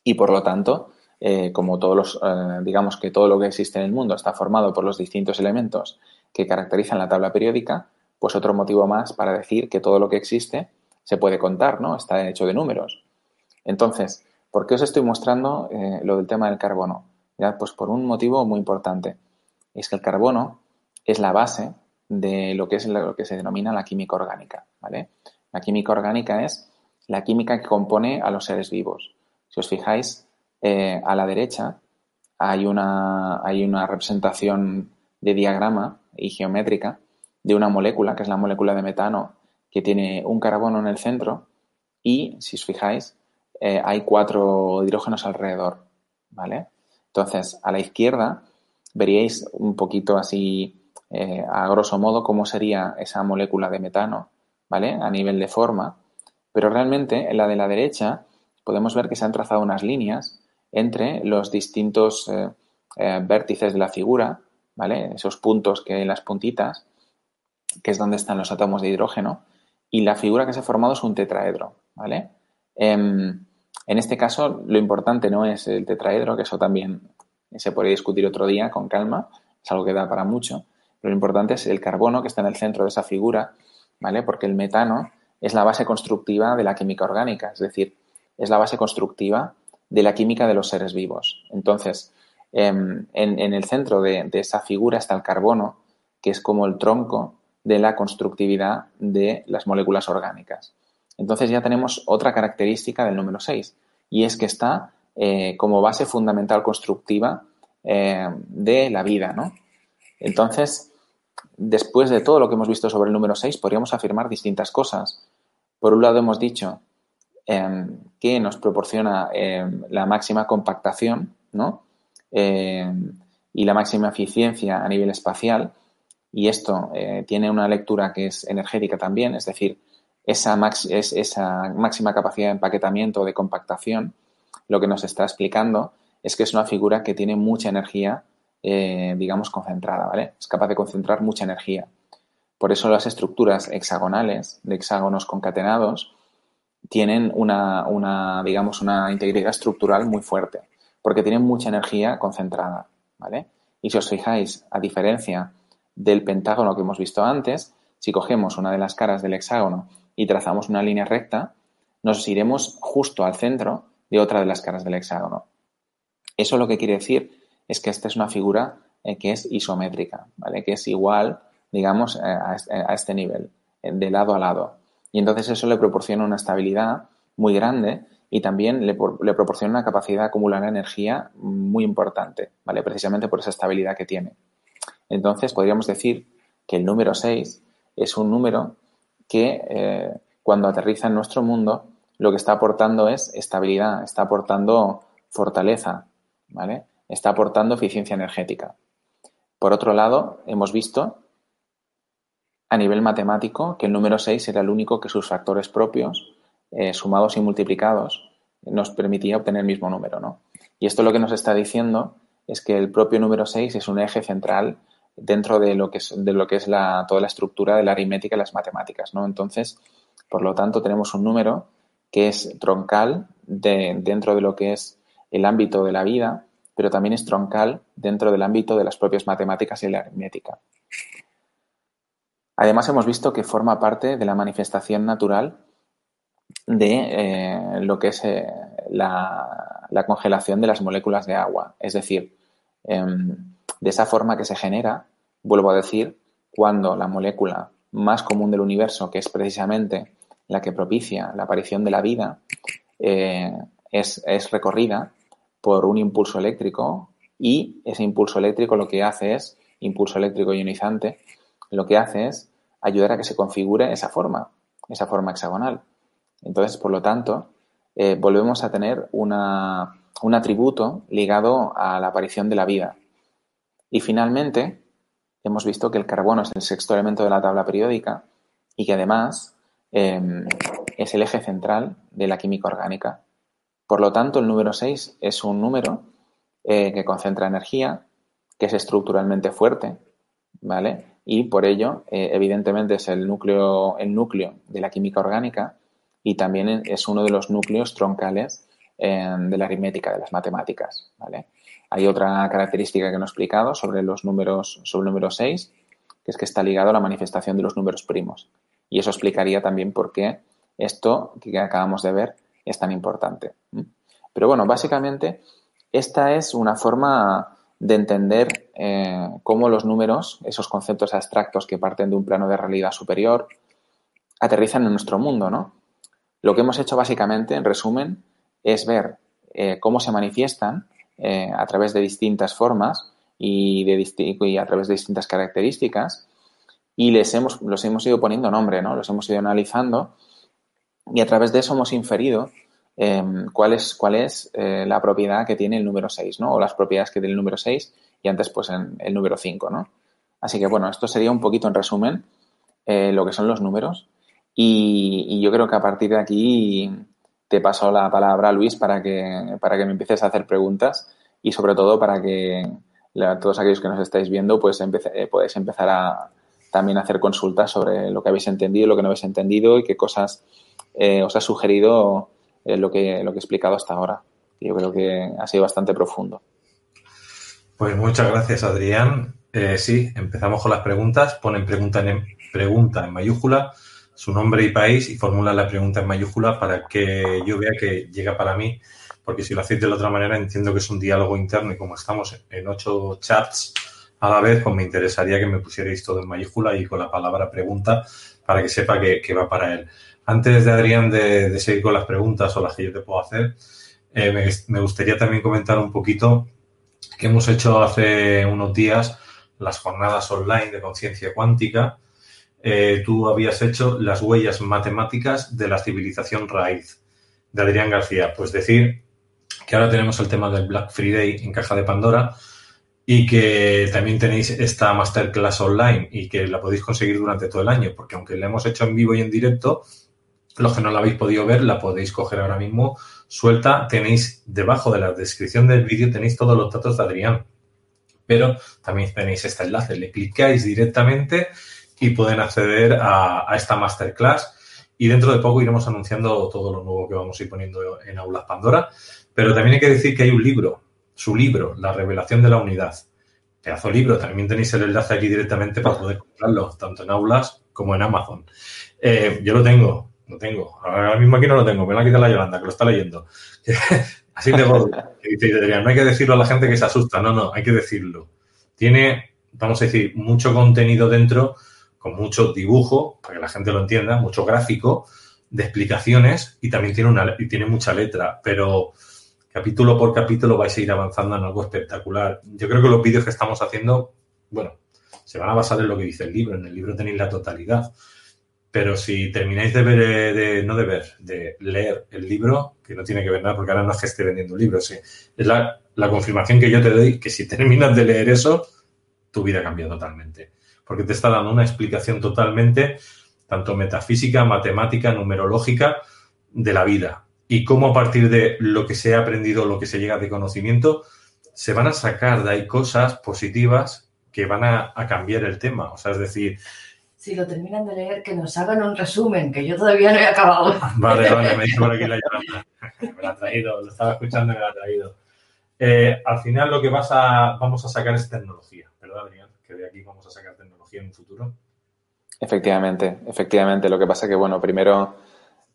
Y por lo tanto, eh, como todos los, eh, digamos que todo lo que existe en el mundo está formado por los distintos elementos que caracterizan la tabla periódica, pues otro motivo más para decir que todo lo que existe se puede contar, ¿no? Está hecho de números. Entonces, ¿por qué os estoy mostrando eh, lo del tema del carbono? Pues por un motivo muy importante. Es que el carbono es la base de lo que es lo que se denomina la química orgánica. La química orgánica es la química que compone a los seres vivos. Si os fijáis, eh, a la derecha hay una, hay una representación de diagrama y geométrica de una molécula, que es la molécula de metano, que tiene un carbono en el centro y, si os fijáis, eh, hay cuatro hidrógenos alrededor, ¿vale? Entonces, a la izquierda veríais un poquito así eh, a grosso modo cómo sería esa molécula de metano, ¿vale? A nivel de forma. Pero realmente en la de la derecha podemos ver que se han trazado unas líneas entre los distintos eh, vértices de la figura, ¿vale? Esos puntos que las puntitas, que es donde están los átomos de hidrógeno, y la figura que se ha formado es un tetraedro, ¿vale? Em, en este caso, lo importante no es el tetraedro, que eso también se puede discutir otro día con calma, es algo que da para mucho, lo importante es el carbono que está en el centro de esa figura, ¿vale? Porque el metano es la base constructiva de la química orgánica, es decir, es la base constructiva de la química de los seres vivos. Entonces, em, en, el centro de, esa figura está el carbono, que es como el tronco de la constructividad de las moléculas orgánicas. Entonces ya tenemos otra característica del número 6, y es que está eh, como base fundamental constructiva eh, de la vida, ¿no? Entonces, después de todo lo que hemos visto sobre el número 6, podríamos afirmar distintas cosas. Por un lado, hemos dicho em, que nos proporciona em, la máxima compactación ¿no? Em, y la máxima eficiencia a nivel espacial. Y esto eh, tiene una lectura que es energética también, es decir, esa, es, esa máxima capacidad de empaquetamiento o de compactación, lo que nos está explicando es que es una figura que tiene mucha energía eh, digamos, concentrada, ¿vale? Es capaz de concentrar mucha energía. Por eso las estructuras hexagonales, de hexágonos concatenados, tienen una, una, digamos, una integridad estructural muy fuerte, porque tienen mucha energía concentrada, ¿vale? Y si os fijáis, a diferencia del pentágono que hemos visto antes, si cogemos una de las caras del hexágono y trazamos una línea recta, nos iremos justo al centro de otra de las caras del hexágono. Eso lo que quiere decir es que esta es una figura eh, que es isométrica, ¿vale? Que es igual, digamos, eh, a, este nivel, eh, de lado a lado. Y entonces eso le proporciona una estabilidad muy grande y también le, proporciona una capacidad de acumular energía muy importante, ¿vale? Precisamente por esa estabilidad que tiene. Entonces podríamos decir que el número 6 es un número que cuando aterriza en nuestro mundo lo que está aportando es estabilidad, está aportando fortaleza, ¿vale? está aportando eficiencia energética. Por otro lado, hemos visto a nivel matemático que el número 6 era el único que sus factores propios, eh, sumados y multiplicados, nos permitía obtener el mismo número. ¿no? Y esto lo que nos está diciendo es que el propio número 6 es un eje central dentro de lo que es, de lo que es la, toda la estructura de la aritmética y las matemáticas. ¿no? Entonces, por lo tanto, tenemos un número que es troncal de, dentro de lo que es el ámbito de la vida pero también es troncal dentro del ámbito de las propias matemáticas y la aritmética. Además, hemos visto que forma parte de la manifestación natural de eh, lo que es eh, la, congelación de las moléculas de agua. Es decir, em, de esa forma que se genera, vuelvo a decir, cuando la molécula más común del universo, que es precisamente la que propicia la aparición de la vida, eh, es, recorrida por un impulso eléctrico y ese impulso eléctrico lo que hace es, impulso eléctrico ionizante, lo que hace es ayudar a que se configure esa forma, esa forma hexagonal. Entonces, por lo tanto, eh, volvemos a tener un atributo ligado a la aparición de la vida. Y finalmente, hemos visto que el carbono es el sexto elemento de la tabla periódica y que además em, es el eje central de la química orgánica. Por lo tanto, el número 6 es un número eh, que concentra energía, que es estructuralmente fuerte, ¿vale? Y por ello, eh, evidentemente, es el núcleo, el núcleo de la química orgánica y también es uno de los núcleos troncales de la aritmética, de las matemáticas. ¿vale? Hay otra característica que no he explicado sobre los números, sobre el número 6, que es que está ligado a la manifestación de los números primos. Y eso explicaría también por qué esto que acabamos de ver es tan importante. Pero bueno, básicamente esta es una forma de entender eh, cómo los números, esos conceptos abstractos que parten de un plano de realidad superior, aterrizan en nuestro mundo, ¿no? Lo que hemos hecho básicamente, en resumen, es ver eh, cómo se manifiestan eh, a través de distintas formas y, de y a través de distintas características y les hemos, los hemos ido poniendo nombre, ¿no? Los hemos ido analizando y a través de eso hemos inferido em, cuál es, cuál es eh, la propiedad que tiene el número 6, ¿no? O las propiedades que tiene el número 6 y antes pues el número 5, ¿no? Así que bueno, esto sería un poquito en resumen lo que son los números y, yo creo que a partir de aquí te paso la palabra, Luis, para que, para que me empieces a hacer preguntas y sobre todo para que todos aquellos que nos estáis viendo pues eh, podéis empezar a también hacer consultas sobre lo que habéis entendido, lo que no habéis entendido y qué cosas eh, os ha sugerido eh, lo, que, lo que he explicado hasta ahora. Yo creo que ha sido bastante profundo. Pues muchas gracias, Adrián. sí, empezamos con las preguntas. Ponen pregunta en, pregunta en mayúscula su nombre y país y formula la pregunta en mayúscula para que yo vea que llega para mí, porque si lo hacéis de la otra manera entiendo que es un diálogo interno y como estamos en ocho chats a la vez, pues me interesaría que me pusierais todo en mayúscula y con la palabra pregunta para que sepa que, va para él. Antes de Adrián de, seguir con las preguntas o las que yo te puedo hacer, eh, me gustaría también comentar un poquito que hemos hecho hace unos días las jornadas online de conciencia cuántica eh, tú habías hecho las huellas matemáticas de la civilización raíz de Adrián García. Pues decir que ahora tenemos el tema del Black Friday en Caja de Pandora y que también tenéis esta masterclass online y que la podéis conseguir durante todo el año, porque aunque la hemos hecho en vivo y en directo, los que no la habéis podido ver la podéis coger ahora mismo suelta. Tenéis debajo de la descripción del vídeo tenéis todos los datos de Adrián, pero también tenéis este enlace. Le clicáis directamente y pueden acceder a, esta masterclass. Y dentro de poco iremos anunciando todo lo nuevo que vamos a ir poniendo en Aulas Pandora. Pero también hay que decir que hay un libro, su libro, La revelación de la unidad. Pedazo libro, también tenéis el enlace aquí directamente para poder comprarlo, tanto en Aulas como en Amazon. Eh, yo lo tengo, lo tengo. Ahora mismo aquí no lo tengo, me lo ha quitado la Yolanda, que lo está leyendo. Así de gordo. No hay que decirlo a la gente que se asusta, no, no, hay que decirlo. Tiene, vamos a decir, mucho contenido dentro con mucho dibujo, para que la gente lo entienda, mucho gráfico, de explicaciones y también tiene, una, y tiene mucha letra, pero capítulo por capítulo vais a ir avanzando en algo espectacular. Yo creo que los vídeos que estamos haciendo, bueno, se van a basar en lo que dice el libro, en el libro tenéis la totalidad, pero si termináis de ver, eh, de, no de ver, de leer el libro, que no tiene que ver nada, porque ahora no es que esté vendiendo un libro, sí, es la, la confirmación que yo te doy que si terminas de leer eso, tu vida cambia totalmente porque te está dando una explicación totalmente, tanto metafísica, matemática, numerológica, de la vida. Y cómo a partir de lo que se ha aprendido, lo que se llega de conocimiento, se van a sacar de ahí cosas positivas que van a, cambiar el tema. O sea, es decir, si lo terminan de leer, que nos hagan un resumen, que yo todavía no he acabado. Vale, vale, me dice por aquí la llamada. Me la ha traído, lo estaba escuchando y me la ha traído. Eh, al final lo que vas a, vamos a sacar es tecnología, ¿verdad, Adrián? Que de aquí vamos a sacar tecnología en un futuro. Efectivamente, efectivamente. Lo que pasa que, bueno, primero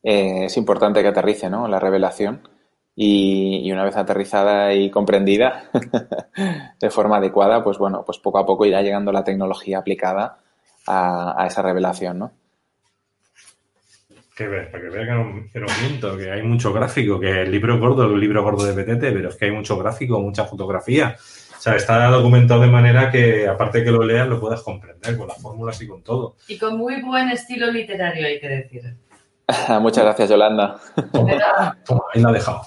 eh, es importante que aterrice ¿no? la revelación y, una vez aterrizada y comprendida de forma adecuada, pues bueno, pues poco a poco irá llegando la tecnología aplicada a, esa revelación, ¿no? Que, ve- para que vea que no, miento, que hay mucho gráfico, que el libro es gordo, el libro gordo de PTT, pero es que hay mucho gráfico, mucha fotografía. O sea, está documentado de manera que, aparte que lo leas, lo puedas comprender con las fórmulas y con todo. Y con muy buen estilo literario, hay que decir. Muchas gracias, Yolanda. Toma, ahí la ha dejado.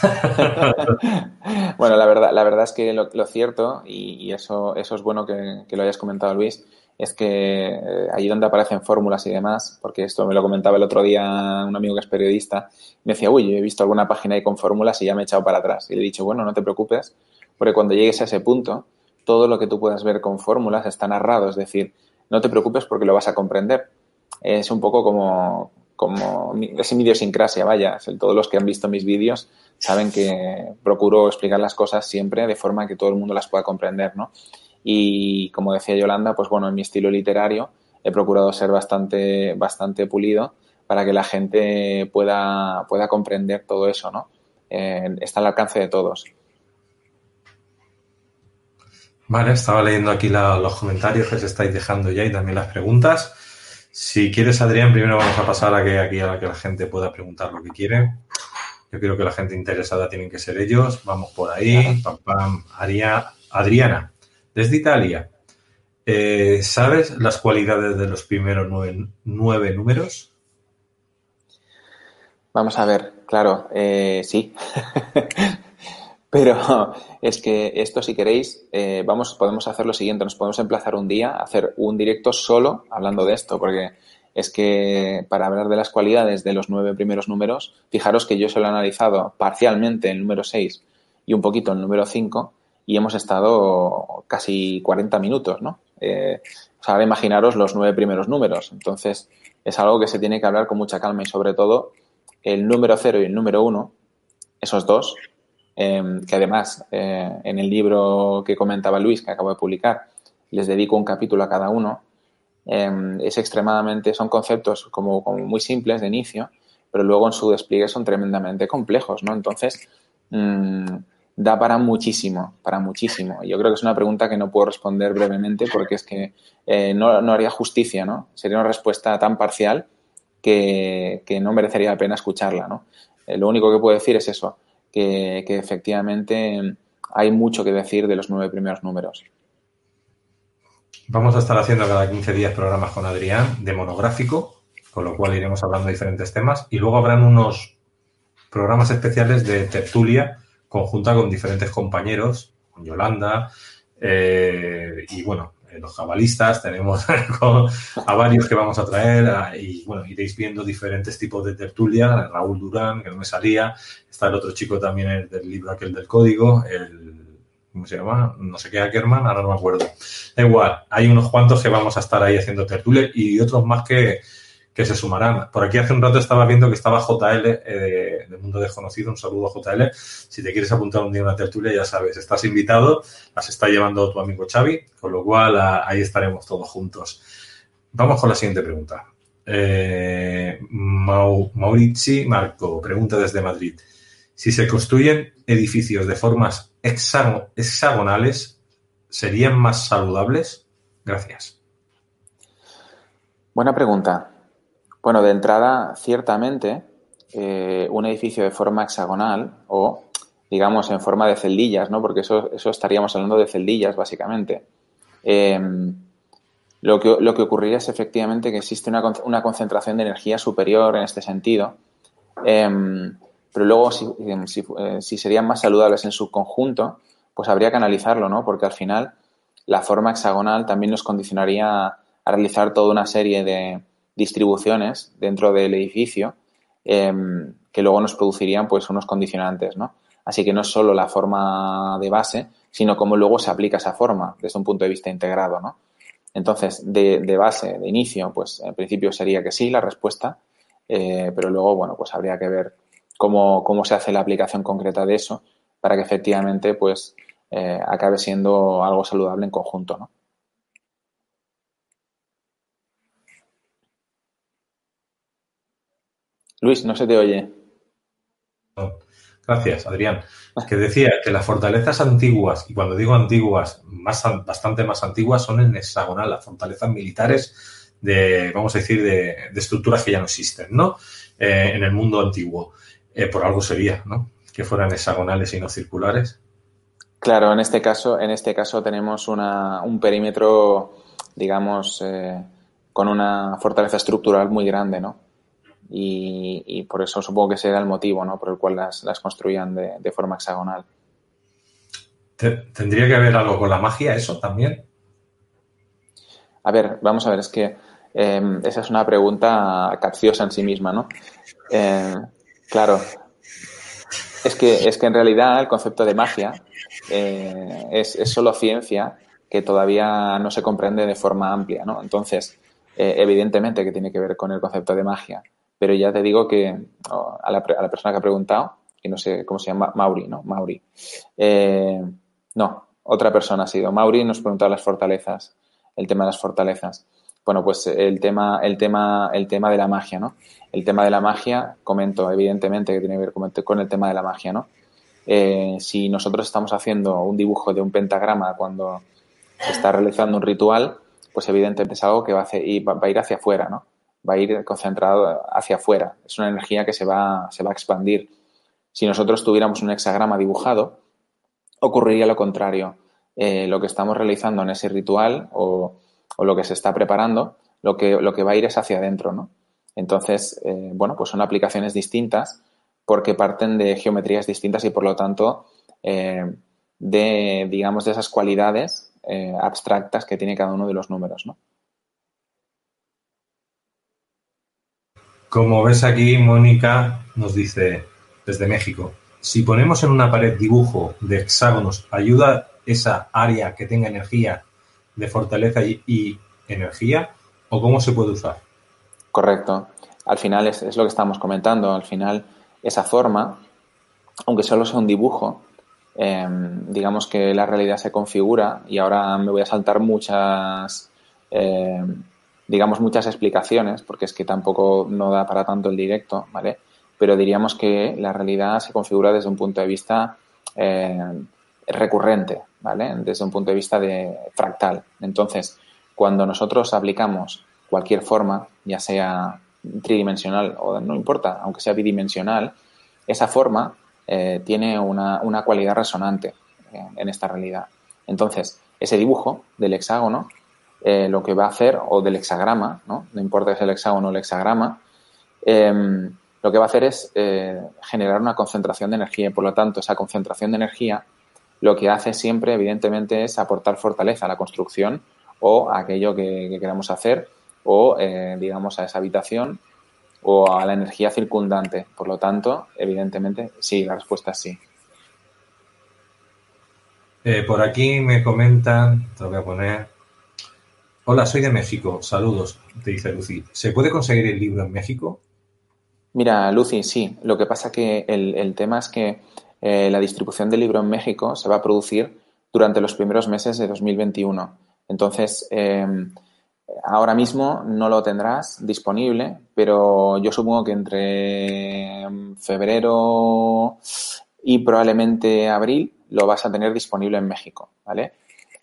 Bueno, la verdad, la verdad es que lo, lo cierto, y, y eso, eso es bueno que, que lo hayas comentado, Luis, es que eh, allí donde aparecen fórmulas y demás, porque esto me lo comentaba el otro día un amigo que es periodista, me decía, uy, yo he visto alguna página ahí con fórmulas y ya me he echado para atrás. Y le he dicho, bueno, no te preocupes, porque cuando llegues a ese punto, todo lo que tú puedas ver con fórmulas está narrado, es decir, no te preocupes porque lo vas a comprender. Es un poco como, como es mi idiosincrasia, vaya, todos los que han visto mis vídeos saben que procuro explicar las cosas siempre de forma que todo el mundo las pueda comprender, ¿no? Y como decía Yolanda, pues bueno, en mi estilo literario he procurado ser bastante, bastante pulido para que la gente pueda, pueda comprender todo eso, ¿no? Eh, está al alcance de todos. Vale, estaba leyendo aquí la- los comentarios que se estáis dejando ya y también las preguntas. Si quieres, Adrián, primero vamos a pasar a que aquí a la que la gente pueda preguntar lo que quiere. Yo creo que la gente interesada tienen que ser ellos. Vamos por ahí. Pam, pam. Aria- Adriana, desde Italia. Eh, ¿Sabes las cualidades de los primeros nueve, nueve números? Vamos a ver, claro, eh, sí. Pero es que esto, si queréis, eh, vamos, podemos hacer lo siguiente, nos podemos emplazar un día a hacer un directo solo hablando de esto, porque es que para hablar de las cualidades de los nueve primeros números, fijaros que yo solo he analizado parcialmente el número 6 y un poquito el número 5 y hemos estado casi 40 minutos, ¿no? Eh, o sea, ahora imaginaros los nueve primeros números. Entonces, es algo que se tiene que hablar con mucha calma y sobre todo el número 0 y el número 1, esos dos, eh, que además eh, en el libro que comentaba Luis, que acabo de publicar, les dedico un capítulo a cada uno, eh, es extremadamente, son conceptos como, como muy simples de inicio, pero luego en su despliegue son tremendamente complejos, ¿no? Entonces, mm, da para muchísimo, para muchísimo. Yo creo que es una pregunta que no puedo responder brevemente porque es que eh, no, no haría justicia, ¿no? Sería una respuesta tan parcial que, que no merecería la pena escucharla, ¿no? Eh, lo único que puedo decir es eso, que, efectivamente hay mucho que decir de los nueve primeros números. Vamos a estar haciendo cada 15 días programas con Adrián de monográfico, con lo cual iremos hablando de diferentes temas y luego habrán unos programas especiales de tertulia conjunta con diferentes compañeros, con Yolanda eh, y bueno, los cabalistas, tenemos a varios que vamos a traer y bueno, iréis viendo diferentes tipos de tertulia, Raúl Durán, que no me salía, está el otro chico también el del libro aquel del código, el ¿cómo se llama? No sé qué Ackerman, ahora no me acuerdo. Da igual, hay unos cuantos que vamos a estar ahí haciendo tertulia y otros más que, que se sumarán. Por aquí hace un rato estaba viendo que estaba JL eh, Mundo Desconocido, un saludo JL. Si te quieres apuntar un día a una tertulia, ya sabes, estás invitado, las está llevando tu amigo Xavi, con lo cual ahí estaremos todos juntos. Vamos con la siguiente pregunta. Eh, Mau- Maurizi Marco pregunta desde Madrid. Si se construyen edificios de formas hexago- hexagonales, ¿serían más saludables? Gracias. Buena pregunta. Bueno, de entrada, ciertamente, eh, un edificio de forma hexagonal o, digamos, en forma de celdillas, ¿no? Porque eso, eso estaríamos hablando de celdillas, básicamente. Eh, lo, que, lo que ocurriría es efectivamente que existe una, una concentración de energía superior en este sentido. Eh, pero luego, si, eh, si, eh, si serían más saludables en su conjunto, pues habría que analizarlo, ¿no? Porque al final la forma hexagonal también nos condicionaría a realizar toda una serie de distribuciones dentro del edificio eh, que luego nos producirían pues unos condicionantes, ¿no? Así que no es solo la forma de base, sino cómo luego se aplica esa forma desde un punto de vista integrado, ¿no? Entonces, de, de base, de inicio, pues en principio sería que sí la respuesta, eh, pero luego, bueno, pues habría que ver cómo, cómo se hace la aplicación concreta de eso para que efectivamente, pues, eh, acabe siendo algo saludable en conjunto, ¿no? Luis, no se te oye. Gracias, Adrián. Que decía que las fortalezas antiguas, y cuando digo antiguas, más, bastante más antiguas, son en hexagonal, las fortalezas militares de vamos a decir, de, estructuras que ya no existen, ¿no? Eh, en el mundo antiguo. Eh, por algo sería, ¿no? Que fueran hexagonales y no circulares. Claro, en este caso, en este caso tenemos una, un perímetro, digamos, eh, con una fortaleza estructural muy grande, ¿no? Y, por eso supongo que será el motivo, ¿no? Por el cual las, las construían de, forma hexagonal. ¿Tendría que haber algo con la magia eso también? A ver, vamos a ver, es que em, esa es una pregunta capciosa en sí misma, ¿no? Eh, claro, es que, es que en realidad el concepto de magia eh, es, es, solo ciencia que todavía no se comprende de forma amplia, ¿no? Entonces, eh, evidentemente que tiene que ver con el concepto de magia, pero ya te digo que a, la, a, la, persona que ha preguntado, que no sé cómo se llama, Mauri, ¿no? Mauri. Eh, no, otra persona ha sido. Mauri nos preguntaba las fortalezas, el tema de las fortalezas. Bueno, pues el tema, el tema, el tema de la magia, ¿no? El tema de la magia, comento, evidentemente que tiene que ver con el tema de la magia, ¿no? Eh, si nosotros estamos haciendo un dibujo de un pentagrama cuando se está realizando un ritual, pues evidentemente es algo que va a, va, a ir hacia afuera, ¿no? Va a ir concentrado hacia afuera. Es una energía que se va, se va a expandir. Si nosotros tuviéramos un hexagrama dibujado, ocurriría lo contrario. Eh, lo que estamos realizando en ese ritual o, o, lo que se está preparando, lo que, lo que va a ir es hacia adentro, ¿no? Entonces, eh, bueno, pues son aplicaciones distintas porque parten de geometrías distintas y por lo tanto eh, de, digamos, de esas cualidades abstractas que tiene cada uno de los números, ¿no? Como ves aquí, Mónica nos dice desde México, si ponemos en una pared dibujo de hexágonos, ¿ayuda esa área que tenga energía de fortaleza y, energía? ¿O cómo se puede usar? Correcto. Al final es, es, lo que estamos comentando. Al final esa forma, aunque solo sea un dibujo, em, digamos que la realidad se configura y ahora me voy a saltar muchas, em, digamos, muchas explicaciones, porque es que tampoco no da para tanto el directo, ¿vale? Pero diríamos que la realidad se configura desde un punto de vista em, recurrente, ¿vale? Desde un punto de vista de fractal. Entonces, cuando nosotros aplicamos cualquier forma, ya sea tridimensional o no importa, aunque sea bidimensional, esa forma eh, tiene una, una, cualidad resonante en, esta realidad. Entonces, ese dibujo del hexágono eh, lo que va a hacer, o del hexagrama, no, no importa si es el hexágono o el hexagrama, em, lo que va a hacer es eh, generar una concentración de energía y por lo tanto esa concentración de energía lo que hace siempre evidentemente es aportar fortaleza a la construcción o a aquello que, que queramos hacer o, eh, digamos, a esa habitación o a la energía circundante. Por lo tanto, evidentemente, sí, la respuesta es sí. Por aquí me comentan, te lo voy a poner. Hola, soy de México. Saludos, te dice Lucy. ¿Se puede conseguir el libro en México? Mira, Lucy, sí. Lo que pasa que el, el tema es que eh, la distribución del libro en México se va a producir durante los primeros meses de 2021. Entonces, eh, Ahora mismo no lo tendrás disponible, pero yo supongo que entre febrero y probablemente abril lo vas a tener disponible en México, ¿vale?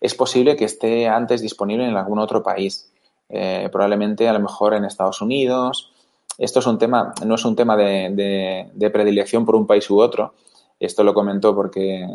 Es posible que esté antes disponible en algún otro país, eh, probablemente a lo mejor en Estados Unidos. Esto es un tema, no es un tema de, predilección por un país u otro. Esto lo comento porque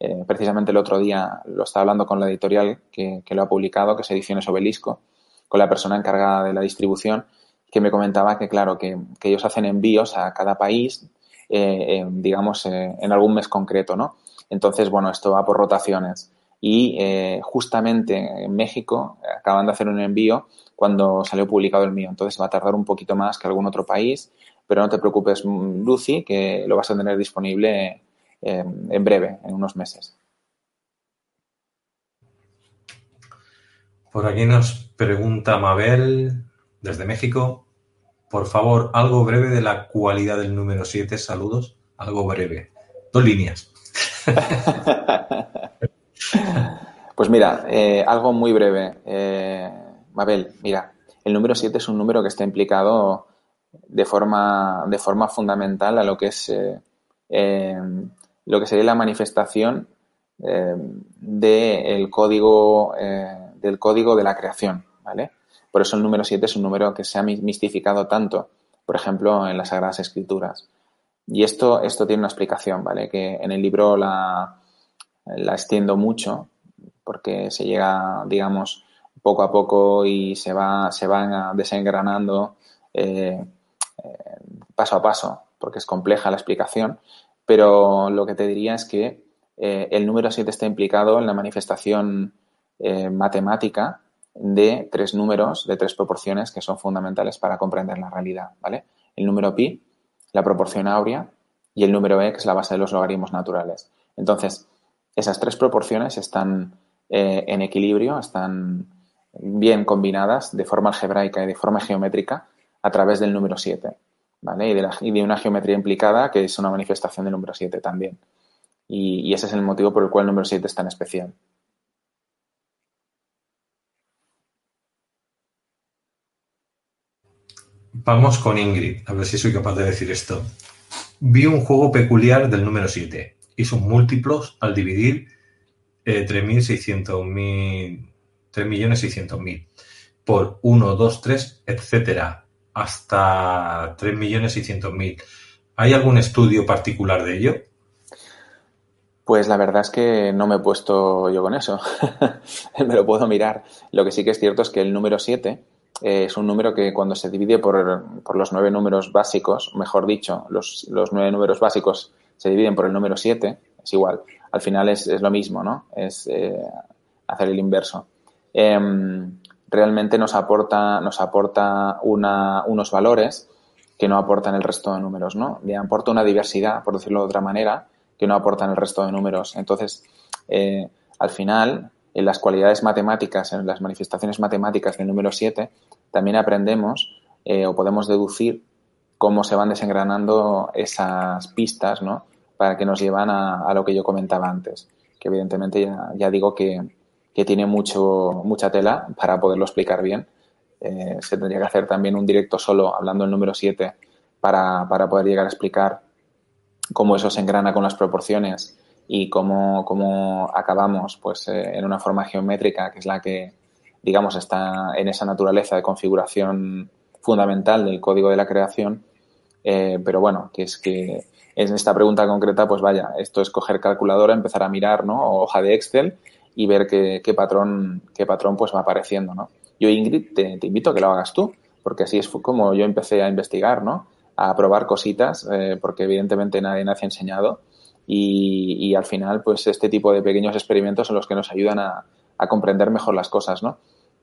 eh, precisamente el otro día lo estaba hablando con la editorial que, lo ha publicado, que es Ediciones Obelisco con la persona encargada de la distribución, que me comentaba que, claro, que, ellos hacen envíos a cada país, eh, digamos, en algún mes concreto, ¿no? Entonces, bueno, esto va por rotaciones. Y eh, justamente en México acaban de hacer un envío cuando salió publicado el mío. Entonces va a tardar un poquito más que algún otro país, pero no te preocupes, Lucy, que lo vas a tener disponible en breve, en unos meses. Por aquí nos pregunta Mabel desde México. Por favor, algo breve de la cualidad del número 7. Saludos. Algo breve. Dos líneas. pues mira, eh, algo muy breve. Eh, Mabel, mira, el número 7 es un número que está implicado de forma, de forma fundamental a lo que es eh, lo que sería la manifestación del código del código de la creación, ¿vale? Por eso el número 7 es un número que se ha mistificado tanto, por ejemplo, en las Sagradas Escrituras. Y esto, esto tiene una explicación, ¿vale? Que en el libro la, la extiendo mucho porque se llega, digamos, poco a poco y se va, se van desengranando eh, eh, paso a paso, porque es compleja la explicación, pero lo que te diría es que eh, el número 7 está implicado en la manifestación matemática de tres números, de tres proporciones que son fundamentales para comprender la realidad, ¿vale? El número pi, la proporción áurea y el número e, que es la base de los logaritmos naturales. Entonces, esas tres proporciones están en equilibrio, están bien combinadas de forma algebraica y de forma geométrica a través del número 7, ¿vale? Y de, y de una geometría implicada que es una manifestación del número 7 también. Y, y, ese es el motivo por el cual el número 7 es tan especial. Vamos con Ingrid, a ver si soy capaz de decir esto. Vi un juego peculiar del número 7 y sus múltiplos al dividir eh, 3.600.000 3.600.000 por 1, 2, 3, etcétera, hasta 3.600.000. ¿Hay algún estudio particular de ello? Pues la verdad es que no me he puesto yo con eso. me lo puedo mirar. Lo que sí que es cierto es que el número 7 eh, es un número que cuando se divide por, por, los nueve números básicos, mejor dicho, los, los, nueve números básicos se dividen por el número 7, es igual. Al final es, es lo mismo, ¿no? Es eh, hacer el inverso. Em, realmente nos aporta, nos aporta unos valores que no aportan el resto de números, ¿no? Le aporta una diversidad, por decirlo de otra manera, que no aportan el resto de números. Entonces, eh, al final, en las cualidades matemáticas, en las manifestaciones matemáticas del número 7, también aprendemos eh, o podemos deducir cómo se van desengranando esas pistas, ¿no? Para que nos llevan a, lo que yo comentaba antes. Que evidentemente ya, digo que, que tiene mucho, mucha tela para poderlo explicar bien. Eh, se tendría que hacer también un directo solo hablando del número 7 para, para, poder llegar a explicar cómo eso se engrana con las proporciones y cómo, cómo acabamos pues, eh, en una forma geométrica que es la que, digamos, está en esa naturaleza de configuración fundamental del código de la creación. Eh, pero bueno, que es que en esta pregunta concreta, pues vaya, esto es coger calculadora, empezar a mirar, ¿no? O hoja de Excel y ver qué, patrón, qué patrón pues va apareciendo, ¿no? Yo, Ingrid, te, invito a que lo hagas tú, porque así es como yo empecé a investigar, ¿no? A probar cositas, eh, porque evidentemente nadie me ha enseñado. Y, al final, pues este tipo de pequeños experimentos son los que nos ayudan a, comprender mejor las cosas, ¿no?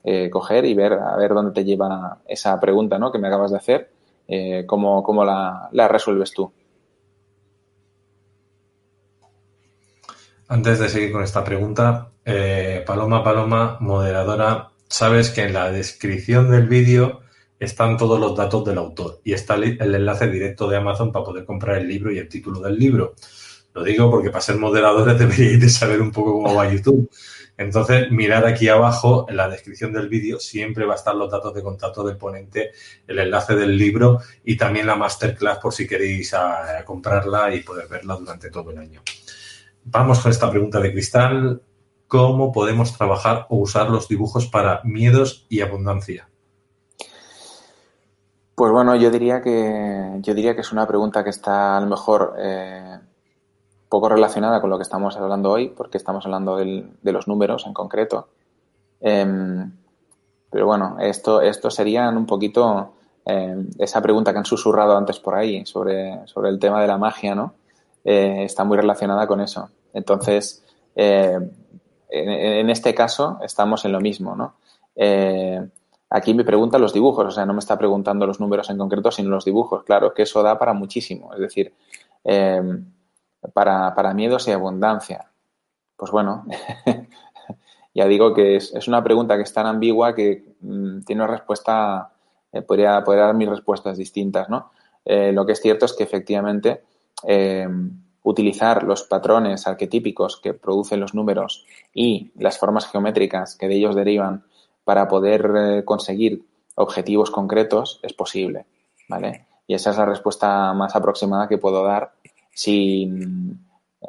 Eh, coger y ver, a ver dónde te lleva esa pregunta, ¿no? Que me acabas de hacer, eh, cómo, cómo la, la resuelves tú. Antes de seguir con esta pregunta, eh, Paloma Paloma, moderadora, sabes que en la descripción del vídeo están todos los datos del autor y está el enlace directo de Amazon para poder comprar el libro y el título del libro. Lo digo porque para ser moderadores deberíais de saber un poco cómo va YouTube. Entonces, mirad aquí abajo en la descripción del vídeo, siempre va a estar los datos de contacto del ponente, el enlace del libro y también la masterclass por si queréis a, a comprarla y poder verla durante todo el año. Vamos con esta pregunta de Cristal. ¿Cómo podemos trabajar o usar los dibujos para miedos y abundancia? Pues bueno, yo diría que yo diría que es una pregunta que está a lo mejor eh, poco relacionada con lo que estamos hablando hoy, porque estamos hablando del, de los números en concreto. Eh, pero bueno, esto, esto serían un poquito eh, esa pregunta que han susurrado antes por ahí sobre, sobre el tema de la magia, ¿no? Eh, está muy relacionada con eso. Entonces, eh, en, este caso estamos en lo mismo, ¿no? Eh, aquí me preguntan los dibujos, o sea, no me está preguntando los números en concreto, sino los dibujos. Claro, que eso da para muchísimo. Es decir, para, para, miedos y abundancia. Pues bueno, ya digo que es, una pregunta que es tan ambigua que mmm, tiene una respuesta, podría, podría, dar mis respuestas distintas, ¿no? Lo que es cierto es que efectivamente Em, utilizar los patrones arquetípicos que producen los números y las formas geométricas que de ellos derivan para poder eh, conseguir objetivos concretos es posible, ¿vale? Y esa es la respuesta más aproximada que puedo dar sin, eh,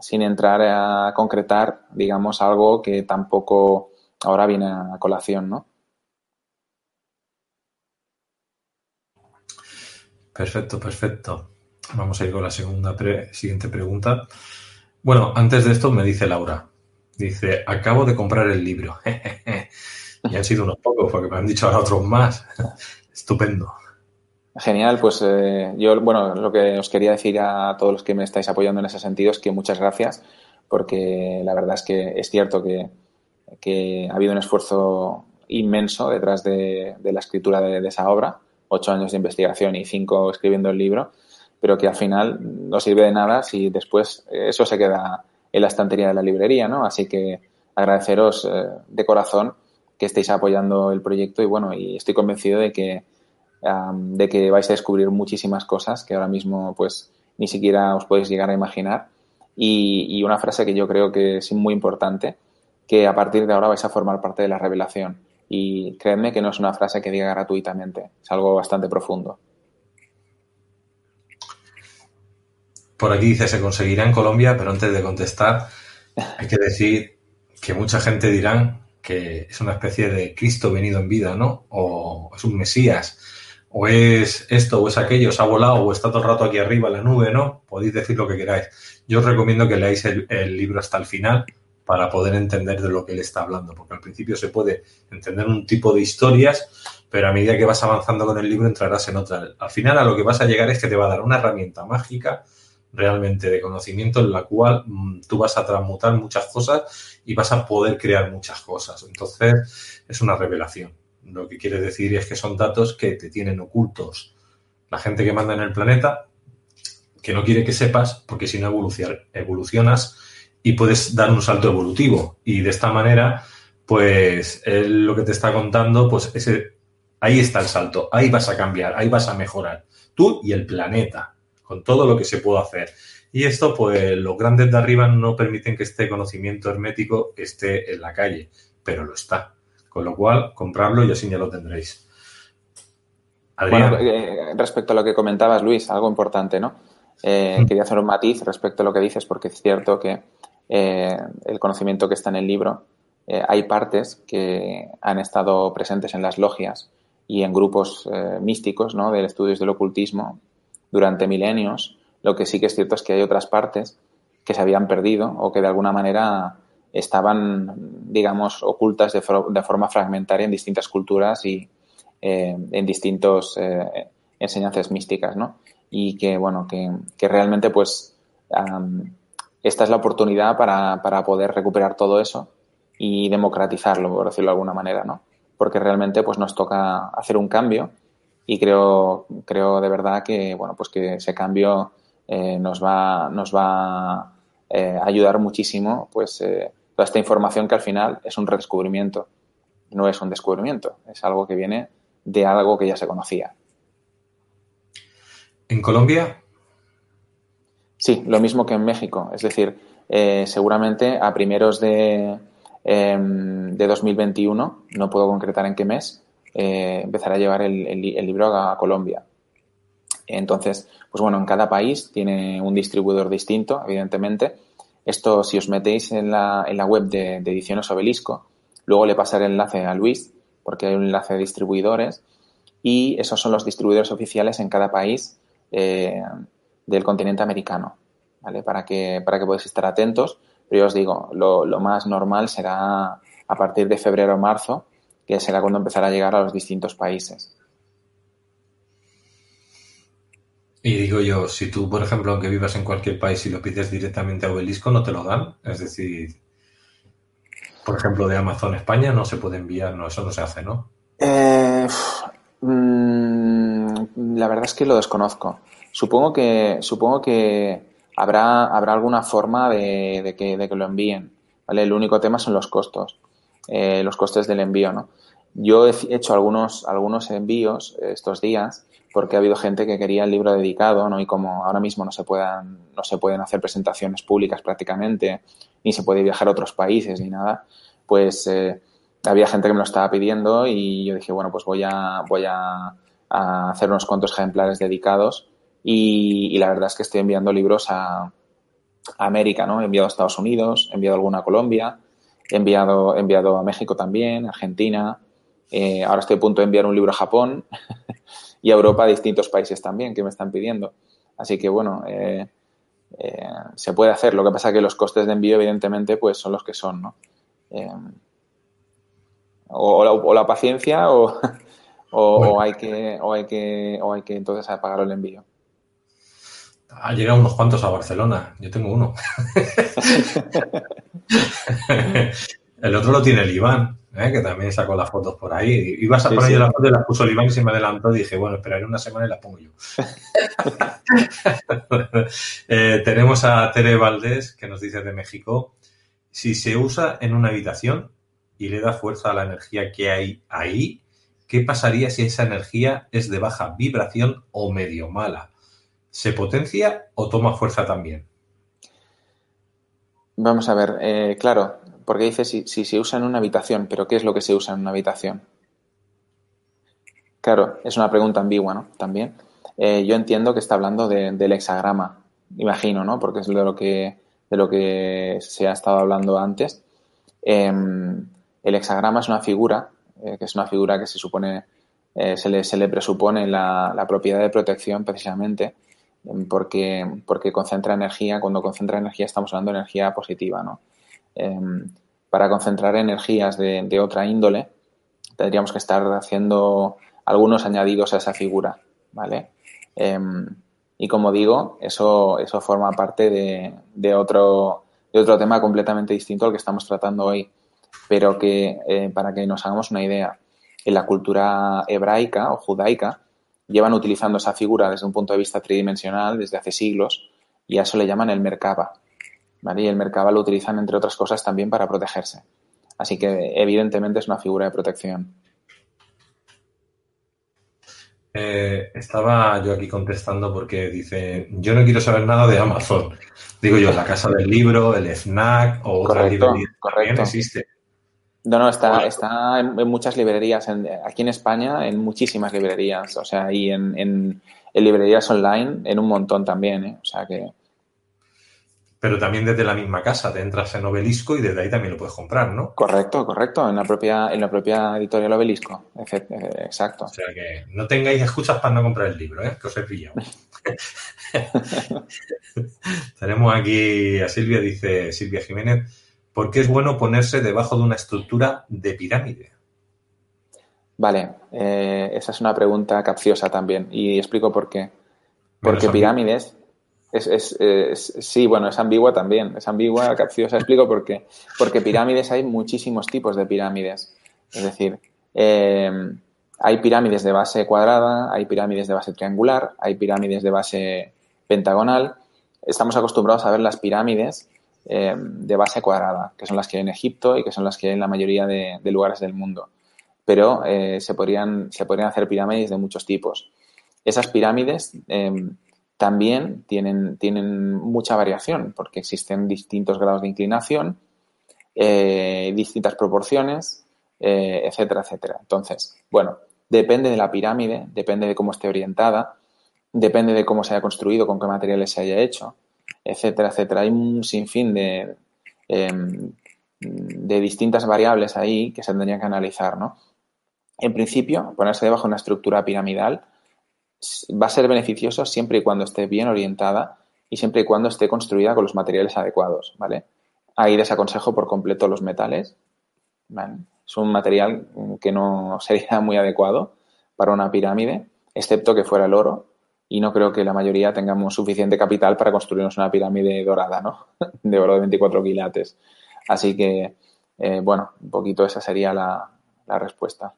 sin entrar a concretar, digamos, algo que tampoco ahora viene a colación, ¿no? Perfecto, perfecto. Vamos a ir con la segunda siguiente pregunta. Bueno, antes de esto me dice Laura. Dice, acabo de comprar el libro. y han sido unos pocos, porque me han dicho ahora otros más. Estupendo. Genial, pues eh, yo, bueno, lo que os quería decir a todos los que me estáis apoyando en ese sentido es que muchas gracias, porque la verdad es que es cierto que, ha habido un esfuerzo inmenso detrás de, la escritura de, esa obra, ocho años de investigación y cinco escribiendo el libro, pero que al final no sirve de nada si después eso se queda en la estantería de la librería, ¿no? Así que agradeceros eh, de corazón que estéis apoyando el proyecto y bueno, y estoy convencido de que de que vais a descubrir muchísimas cosas que ahora mismo pues ni siquiera os podéis llegar a imaginar. Y, una frase que yo creo que es muy importante, que a partir de ahora vais a formar parte de la revelación. Y creedme que no es una frase que diga gratuitamente, es algo bastante profundo. Por aquí dice, se conseguirá en Colombia, pero antes de contestar, hay que decir que mucha gente dirán que es una especie de Cristo venido en vida, ¿no? O es un Mesías o es esto o es aquello, se ha volado o está todo el rato aquí arriba en la nube, ¿no? Podéis decir lo que queráis. Yo os recomiendo que leáis el, libro hasta el final para poder entender de lo que él está hablando, porque al principio se puede entender un tipo de historias, pero a medida que vas avanzando con el libro entrarás en otra. Al final a lo que vas a llegar es que te va a dar una herramienta mágica realmente de conocimiento en la cual mm, tú vas a transmutar muchas cosas y vas a poder crear muchas cosas. Entonces, es una revelación. Lo que quiere decir es que son datos que te tienen ocultos la gente que manda en el planeta, que no quiere que sepas, porque si no evolucionas y puedes dar un salto evolutivo. Y de esta manera, pues él lo que te está contando, pues ese, ahí está el salto, ahí vas a cambiar, ahí vas a mejorar. Tú y el planeta, con todo lo que se puede hacer. Y esto, pues los grandes de arriba no permiten que este conocimiento hermético esté en la calle, pero lo está. Con lo cual, comprarlo y así ya lo tendréis. Bueno, eh, respecto a lo que comentabas, Luis, algo importante, ¿no? Eh, mm. Quería hacer un matiz respecto a lo que dices, porque es cierto que eh, el conocimiento que está en el libro, hay partes que han estado presentes en las logias y en grupos místicos, ¿no? De estudios del ocultismo durante milenios. Lo que sí que es cierto es que hay otras partes que se habían perdido o que de alguna manera estaban, digamos, ocultas de, forma fragmentaria en distintas culturas y eh, en distintas eh, enseñanzas místicas, ¿no? Y que, bueno, que, realmente, pues, esta es la oportunidad para, para, poder recuperar todo eso y democratizarlo, por decirlo de alguna manera, ¿no? Porque realmente, pues, nos toca hacer un cambio y creo, creo de verdad que, bueno, pues que ese cambio eh, nos va, nos va a ayudar muchísimo, pues, toda esta información que al final es un redescubrimiento. No es un descubrimiento, es algo que viene de algo que ya se conocía. ¿En Colombia? Sí, lo mismo que en México. Es decir, eh, seguramente a primeros de, em, de 2021, no puedo concretar en qué mes, eh, empezará a llevar el, libro a Colombia. Entonces, pues bueno, en cada país tiene un distribuidor distinto, evidentemente, esto, si os metéis en la, en la web de, Ediciones Obelisco, luego le pasaré el enlace a Luis, porque hay un enlace de distribuidores, y esos son los distribuidores oficiales en cada país eh, del continente americano, ¿vale? Para que, para que podáis estar atentos. Pero yo os digo, lo, lo más normal será a partir de febrero o marzo, que será cuando empezará a llegar a los distintos países. Y digo yo, si tú, por ejemplo, aunque vivas en cualquier país y lo pides directamente a Obelisco, no te lo dan. Es decir, por ejemplo, de Amazon España no se puede enviar, no, eso no se hace, ¿no? Eh, mm, la verdad es que lo desconozco. Supongo que, supongo que habrá, habrá alguna forma de, que, de que lo envíen. ¿vale? El único tema son los costos, eh, los costes del envío, ¿no? Yo he hecho algunos, algunos envíos estos días porque ha habido gente que quería el libro dedicado, ¿no? Y como ahora mismo no se puedan, no se pueden hacer presentaciones públicas prácticamente, ni se puede viajar a otros países ni nada, pues eh, había gente que me lo estaba pidiendo y yo dije, bueno, pues voy a, voy a, hacer unos cuantos ejemplares dedicados y, la verdad es que estoy enviando libros a, América, ¿no? He enviado a Estados Unidos, he enviado alguna a Colombia, he enviado, he enviado a México también, Argentina, eh, ahora estoy a punto de enviar un libro a Japón y a Europa a distintos países también que me están pidiendo. Así que bueno, eh, eh, se puede hacer. Lo que pasa es que los costes de envío, evidentemente, pues son los que son, ¿no? Eh, o, la, paciencia o, o, hay que, o, hay que, o hay que entonces pagar el envío. Ha llegado unos cuantos a Barcelona. Yo tengo uno. el otro lo tiene el Iván, ¿eh? que también sacó las fotos por ahí. Ibas a poner yo las fotos y las puso el Iván y se me adelantó. Dije, bueno, esperaré una semana y las pongo yo. Eh, tenemos a Tere Valdés, que nos dice de México. Si se usa en una habitación y le da fuerza a la energía que hay ahí, ¿qué pasaría si esa energía es de baja vibración o medio mala? ¿Se potencia o toma fuerza también? Vamos a ver, eh, claro, porque dice si, se usa en una habitación, pero ¿qué es lo que se usa en una habitación? Claro, es una pregunta ambigua, ¿no? También. Eh, yo entiendo que está hablando del hexagrama, imagino, ¿no? Porque es de lo que, se ha estado hablando antes. Em, el hexagrama es una figura, eh, que es una figura que se supone, se, le, se, le, presupone la propiedad de protección precisamente porque, porque concentra energía. Cuando concentra energía estamos hablando de energía positiva, ¿no? Em, para concentrar energías de, otra índole tendríamos que estar haciendo algunos añadidos a esa figura, ¿vale? Em, y como digo, eso, eso forma parte de, otro, de otro tema completamente distinto al que estamos tratando hoy, pero que eh, para que nos hagamos una idea, en la cultura hebraica o judaica, llevan utilizando esa figura desde un punto de vista tridimensional desde hace siglos y a eso le llaman el Merkaba. ¿vale? Y el Merkaba lo utilizan, entre otras cosas, también para protegerse. Así que, evidentemente, es una figura de protección. Eh, estaba yo aquí contestando porque dice, yo no quiero saber nada de Amazon. Digo yo, la casa del libro, el snack o otra librería correcto. existe. No, no, está, está en, muchas librerías. aquí en España, en muchísimas librerías. O sea, y en, en, librerías online, en un montón también. ¿eh? O sea que. Pero también desde la misma casa, te entras en Obelisco y desde ahí también lo puedes comprar, ¿no? Correcto, correcto. En la propia, en la propia editorial Obelisco. Exacto. O sea que no tengáis escuchas para no comprar el libro, ¿eh? Que os he pillado. Tenemos aquí a Silvia, dice Silvia Jiménez. ¿Por qué es bueno ponerse debajo de una estructura de pirámide? Vale, eh, esa es una pregunta capciosa también y explico por qué. Porque pirámides es, sí, bueno, es ambigua también, es ambigua, capciosa. Explico por qué. Porque pirámides hay muchísimos tipos de pirámides. Es decir, em, hay pirámides de base cuadrada, hay pirámides de base triangular, hay pirámides de base pentagonal. Estamos acostumbrados a ver las pirámides eh, de base cuadrada, que son las que hay en Egipto y que son las que hay en la mayoría de, lugares del mundo. Pero eh, se, podrían, se podrían hacer pirámides de muchos tipos. Esas pirámides em, también tienen, tienen mucha variación porque existen distintos grados de inclinación, eh, distintas proporciones, etcétera, etcétera. Entonces, bueno, depende de la pirámide, depende de cómo esté orientada, depende de cómo se haya construido, con qué materiales se haya hecho etcétera, etcétera. Hay un sinfín de, em, de distintas variables ahí que se tendrían que analizar, ¿no? En principio, ponerse debajo de una estructura piramidal va a ser beneficioso siempre y cuando esté bien orientada y siempre y cuando esté construida con los materiales adecuados, ¿vale? Ahí desaconsejo por completo los metales, Es un material que no sería muy adecuado para una pirámide, excepto que fuera el oro, y no creo que la mayoría tengamos suficiente capital para construirnos una pirámide dorada, ¿no? De oro de 24 quilates. Así que, eh, bueno, un poquito esa sería la, respuesta.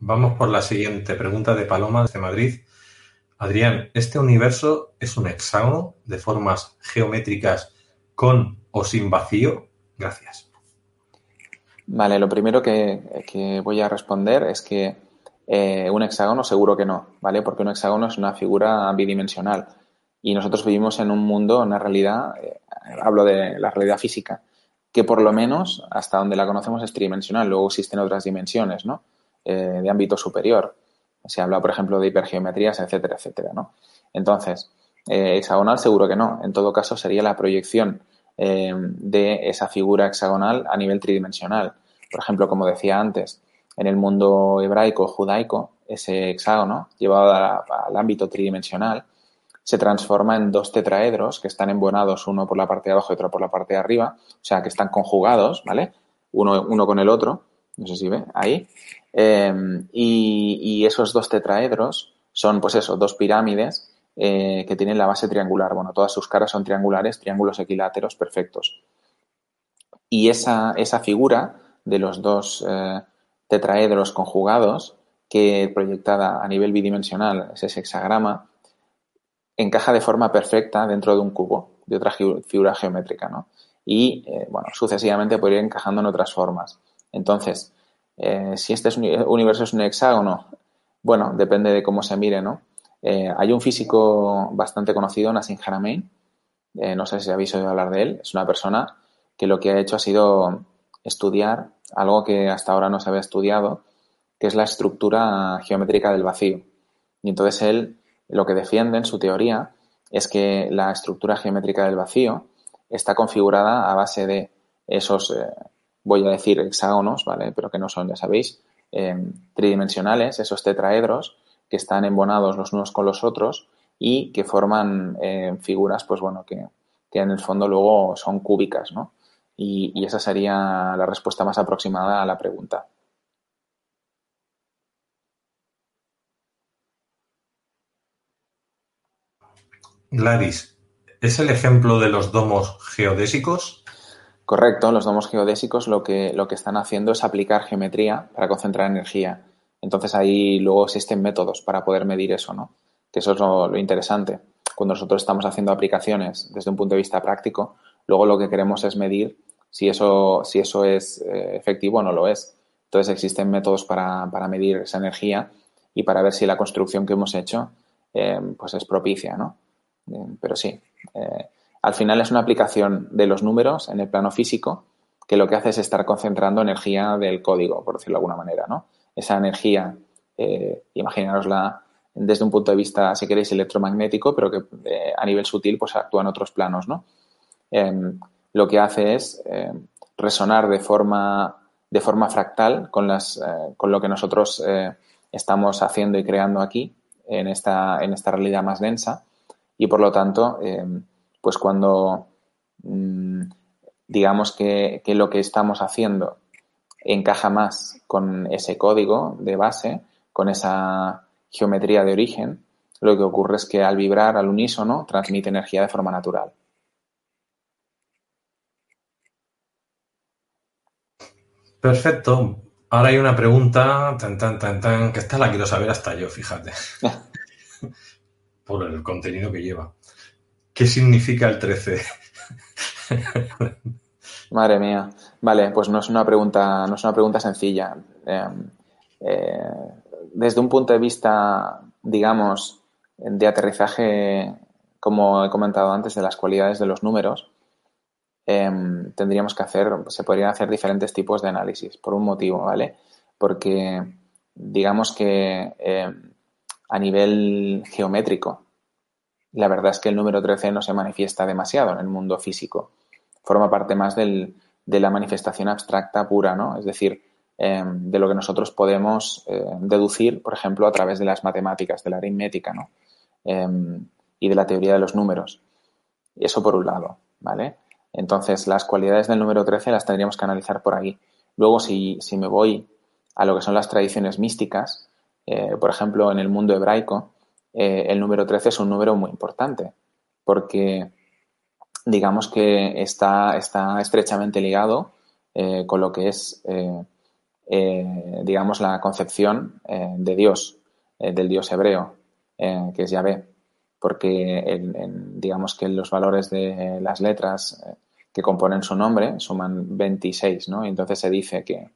Vamos por la siguiente pregunta de Paloma de Madrid. Adrián, ¿este universo es un hexágono de formas geométricas con o sin vacío? Gracias. Vale, lo primero que voy a responder es que eh, un hexágono seguro que no, ¿vale? Porque un hexágono es una figura bidimensional y nosotros vivimos en un mundo, una realidad, eh, hablo de la realidad física, que por lo menos hasta donde la conocemos es tridimensional. Luego existen otras dimensiones, ¿no? Eh, de ámbito superior. Se habla, por ejemplo, de hipergeometrías, etcétera, etcétera, ¿no? Entonces, hexagonal seguro que no. En todo caso, sería la proyección de esa figura hexagonal a nivel tridimensional. Por ejemplo, como decía antes, en el mundo hebraico, judaico, ese hexágono, llevado al ámbito tridimensional, se transforma en dos tetraedros que están embonados uno por la parte de abajo y otro por la parte de arriba, o sea, que están conjugados, ¿vale? Uno, uno con el otro, no sé si ve, ahí. Em, y, esos dos tetraedros son, pues eso, dos pirámides eh, que tienen la base triangular. Bueno, todas sus caras son triangulares, triángulos equiláteros perfectos. Y esa, esa figura de los dos eh, tetraedros conjugados, que proyectada a nivel bidimensional es ese hexagrama, encaja de forma perfecta dentro de un cubo, de otra figura geométrica, ¿no? Y, eh, bueno, sucesivamente puede ir encajando en otras formas. Entonces, eh, si este universo es un hexágono, bueno, depende de cómo se mire, ¿no? Eh, hay un físico bastante conocido, Nassim Haramein, no sé si habéis oído hablar de él, es una persona que lo que ha hecho ha sido estudiar algo que hasta ahora no se había estudiado, que es la estructura geométrica del vacío. Y entonces él lo que defiende en su teoría es que la estructura geométrica del vacío está configurada a base de esos, eh, voy a decir hexágonos, ¿vale? Pero que no son, ya sabéis, em, tridimensionales, esos tetraedros que están embonados los unos con los otros y que forman em, figuras, pues bueno, que, que, en el fondo luego son cúbicas, ¿no? Y esa sería la respuesta más aproximada a la pregunta. Gladys, ¿es el ejemplo de los domos geodésicos? Correcto, los domos geodésicos lo que, lo que están haciendo es aplicar geometría para concentrar energía. Entonces ahí luego existen métodos para poder medir eso, ¿no? Que eso es lo, interesante. Cuando nosotros estamos haciendo aplicaciones desde un punto de vista práctico, luego lo que queremos es medir si eso, si eso es eh, efectivo o no lo es. Entonces existen métodos para, medir esa energía y para ver si la construcción que hemos hecho eh, pues es propicia, ¿no? pero sí, eh, al final es una aplicación de los números en el plano físico que lo que hace es estar concentrando energía del código, por decirlo de alguna manera, ¿no? Esa energía, eh, imaginarosla desde un punto de vista, si queréis, electromagnético, pero que eh, a nivel sutil pues actúa en otros planos, ¿no? Lo que hace es em, resonar de forma, de forma fractal con, las, con lo que nosotros estamos haciendo y creando aquí en esta, en esta realidad más densa y por lo tanto, eh, pues cuando mm, digamos que, lo que estamos haciendo encaja más con ese código de base, con esa geometría de origen, lo que ocurre es que al vibrar al unísono transmite energía de forma natural. Perfecto. Ahora hay una pregunta, tan, tan, tan, tan, que esta la quiero saber hasta yo, fíjate. por el contenido que lleva. ¿Qué significa el 13? Madre mía. Vale, pues no es una pregunta, no es una pregunta sencilla. Em, eh, desde un punto de vista, digamos, de aterrizaje, como he comentado antes, de las cualidades de los números, em, tendríamos que hacer, se podrían hacer diferentes tipos de análisis, por un motivo, ¿vale? Porque digamos que em, a nivel geométrico. La verdad es que el número 13 no se manifiesta demasiado en el mundo físico. Forma parte más del, de la manifestación abstracta pura, ¿no? Es decir, em, de lo que nosotros podemos deducir, por ejemplo, a través de las matemáticas, de la aritmética, ¿no? Y de la teoría de los números. Eso por un lado, ¿vale? Entonces, las cualidades del número 13 las tendríamos que analizar por ahí. Luego, si, si me voy a lo que son las tradiciones místicas, eh, por ejemplo, en el mundo hebraico, eh, el número 13 es un número muy importante porque digamos que está, está estrechamente ligado eh, con lo que es, digamos, la concepción de Dios, del Dios hebreo, que es Yahvé, porque digamos que los valores de las letras que componen su nombre suman 26, ¿no? Y entonces se dice que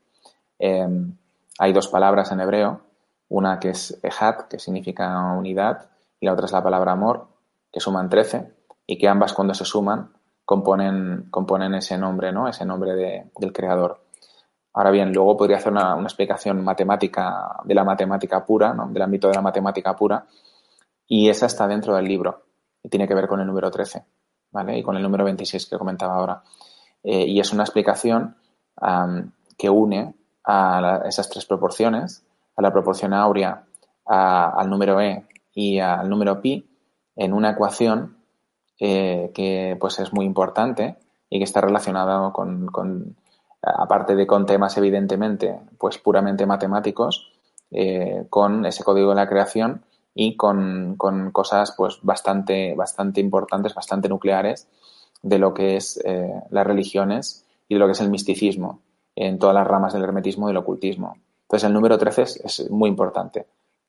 hay dos palabras en hebreo una que es Ejat, que significa unidad, y la otra es la palabra amor, que suman 13, y que ambas cuando se suman componen, componen ese nombre, ¿no? Ese nombre del creador. Ahora bien, luego podría hacer una, explicación matemática de la matemática pura, ¿no? del ámbito de la matemática pura, y esa está dentro del libro y tiene que ver con el número 13, Y con el número 26 que comentaba ahora. Eh, y es una explicación que une a esas tres proporciones, a la proporción áurea, al número e y al número pi, en una ecuación eh, que pues es muy importante y que está relacionada con, con, aparte de con temas evidentemente pues puramente matemáticos, eh, con ese código de la creación y con, con, cosas pues bastante, bastante importantes, bastante nucleares de lo que es eh, las religiones y de lo que es el misticismo en todas las ramas del hermetismo y del ocultismo. Entonces el número 13 es, muy importante.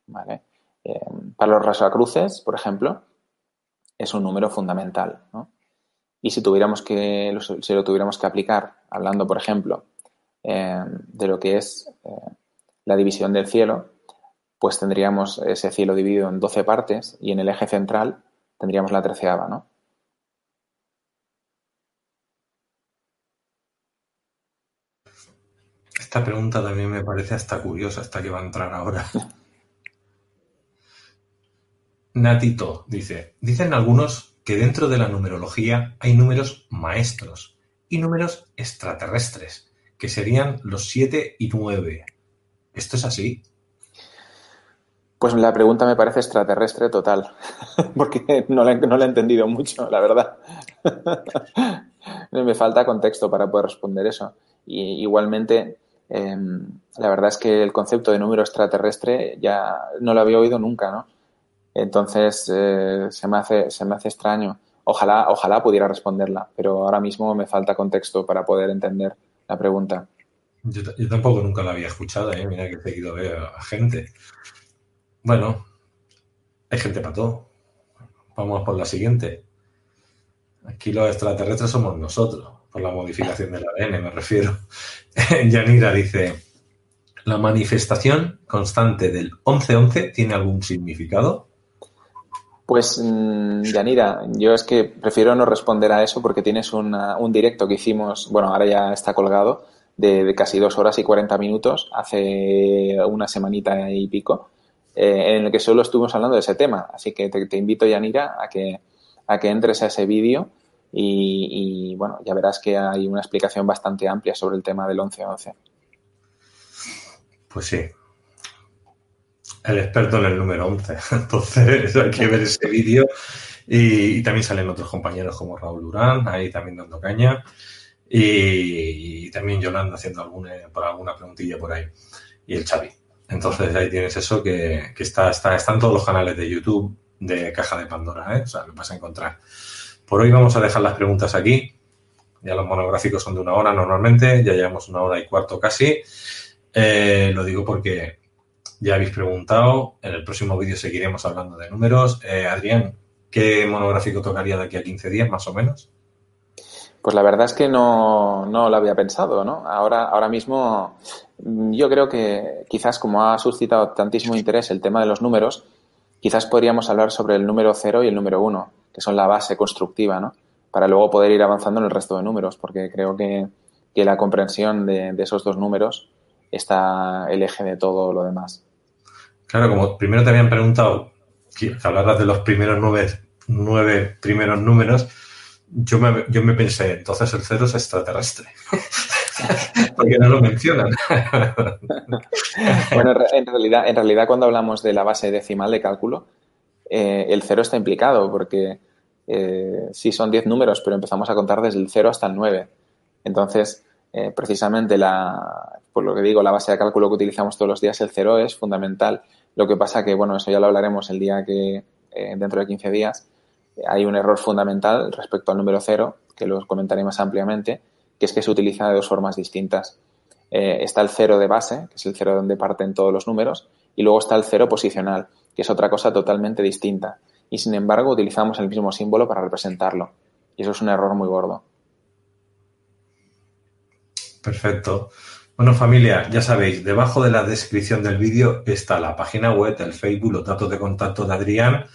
¿vale? Eh, para los rasacruces, por ejemplo, es un número fundamental. ¿no? Y si tuviéramos que, si lo tuviéramos que aplicar, hablando, por ejemplo, eh, de lo que es eh, la división del cielo, pues tendríamos ese cielo dividido en 12 partes y en el eje central tendríamos la treceava, ¿no? Esta pregunta también me parece hasta curiosa, hasta que va a entrar ahora. Natito dice, dicen algunos que dentro de la numerología hay números maestros y números extraterrestres, que serían los 7 y 9. ¿Esto es así? Pues la pregunta me parece extraterrestre total, porque no la, no he entendido mucho, la verdad. me falta contexto para poder responder eso. Y igualmente, em, la verdad es que el concepto de número extraterrestre ya no lo había oído nunca, ¿no? Entonces, eh, se, me hace, se me hace extraño. Ojalá, ojalá pudiera responderla, pero ahora mismo me falta contexto para poder entender la pregunta. Yo, tampoco nunca la había escuchado, ¿eh? mira que he seguido a gente. Bueno, hay gente para todo. Vamos por la siguiente. Aquí los extraterrestres somos nosotros, por la modificación del ADN me refiero. Yanira dice, ¿la manifestación constante del 11-11 tiene algún significado? Pues, mm, Yanira, yo es que prefiero no responder a eso porque tienes un directo que hicimos, bueno, ahora ya está colgado, de, casi dos horas y cuarenta minutos, hace una semanita y pico, eh, en el que solo estuvimos hablando de ese tema. Así que te, invito, Yanira, a que, a que entres a ese vídeo y, bueno, ya verás que hay una explicación bastante amplia sobre el tema del 11-11. Pues sí, el experto en el número 11. Entonces hay que ver ese vídeo. Y, también salen otros compañeros como Raúl Durán, ahí también dando caña. Y, también Yolanda haciendo alguna, por alguna preguntilla por ahí. Y el Xavi. Entonces ahí tienes eso que, está, está, están todos los canales de YouTube de Caja de Pandora, ¿eh? O sea, lo vas a encontrar. Por hoy vamos a dejar las preguntas aquí. Ya los monográficos son de una hora normalmente, ya llevamos una hora y cuarto casi. Eh, lo digo porque ya habéis preguntado. En el próximo vídeo seguiremos hablando de números. Eh, Adrián, ¿qué monográfico tocaría de aquí a 15 días más o menos? Pues la verdad es que no, no lo había pensado, ¿no? Ahora, ahora mismo yo creo que quizás como ha suscitado tantísimo interés el tema de los números, quizás podríamos hablar sobre el número 0 y el número 1, que son la base constructiva, ¿no? Para luego poder ir avanzando en el resto de números, porque creo que, la comprensión de, de esos dos números está el eje de todo lo demás. Claro, como primero te habían preguntado que hablaras de los primeros nueve, nueve primeros números, yo me, yo me pensé, entonces el cero es extraterrestre. Porque no lo mencionan. bueno, en realidad, en realidad cuando hablamos de la base decimal de cálculo, eh, el cero está implicado porque eh, sí son diez números, pero empezamos a contar desde el cero hasta el nueve. Entonces, eh, precisamente la, por lo que digo, la base de cálculo que utilizamos todos los días, el cero es fundamental. Lo que pasa que, bueno, eso ya lo hablaremos el día que, eh, dentro de 15 días, hay un error fundamental respecto al número cero, que lo comentaré más ampliamente, que es que se utiliza de dos formas distintas. Eh, está el cero de base, que es el cero donde parten todos los números, y luego está el cero posicional, que es otra cosa totalmente distinta. Y sin embargo, utilizamos el mismo símbolo para representarlo. Y eso es un error muy gordo. Perfecto. Bueno, familia, ya sabéis, debajo de la descripción del vídeo está la página web, el Facebook, los datos de contacto de Adrián,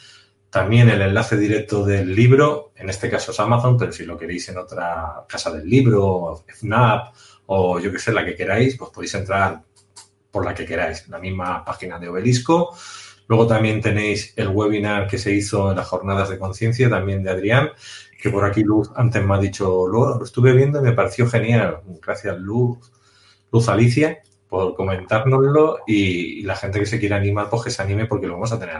también el enlace directo del libro, en este caso es Amazon, pero si lo queréis en otra casa del libro, FNAP o yo que sé, la que queráis, pues podéis entrar por la que queráis, la misma página de Obelisco. Luego también tenéis el webinar que se hizo en las jornadas de conciencia, también de Adrián, que por aquí Luz antes me ha dicho, lo, lo estuve viendo y me pareció genial. Gracias, Luz Luz Alicia, por comentárnoslo y, la gente que se quiera animar, pues que se anime porque lo vamos a tener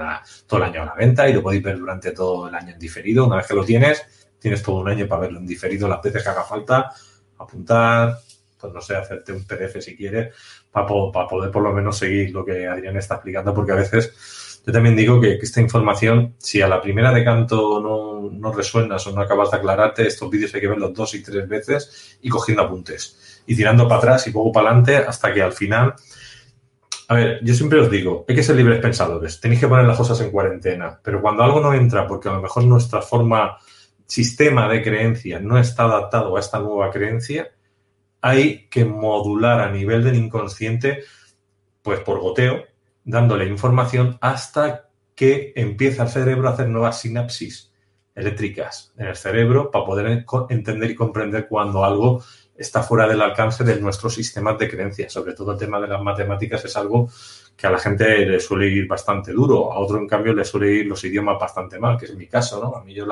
todo el año a la venta y lo podéis ver durante todo el año en diferido. Una vez que lo tienes, tienes todo un año para verlo en diferido las veces que haga falta, apuntar, pues no sé, hacerte un PDF si quieres, para, para poder por lo menos seguir lo que Adrián está explicando, porque a veces yo también digo que, esta información, si a la primera de canto no, no resuenas o no acabas de aclararte, estos vídeos hay que verlos dos y tres veces y cogiendo apuntes y tirando para atrás y poco para adelante hasta que al final... A ver, yo siempre os digo, hay que ser libres pensadores, tenéis que poner las cosas en cuarentena, pero cuando algo no entra, porque a lo mejor nuestra forma, sistema de creencia no está adaptado a esta nueva creencia, hay que modular a nivel del inconsciente, pues por goteo, dándole información hasta que empieza el cerebro a hacer nuevas sinapsis eléctricas en el cerebro para poder entender y comprender cuando algo está fuera del alcance de nuestros sistemas de creencias. Sobre todo el tema de las matemáticas es algo que a la gente le suele ir bastante duro, a otro en cambio le suele ir los idiomas bastante mal, que es mi caso, ¿no? A mí yo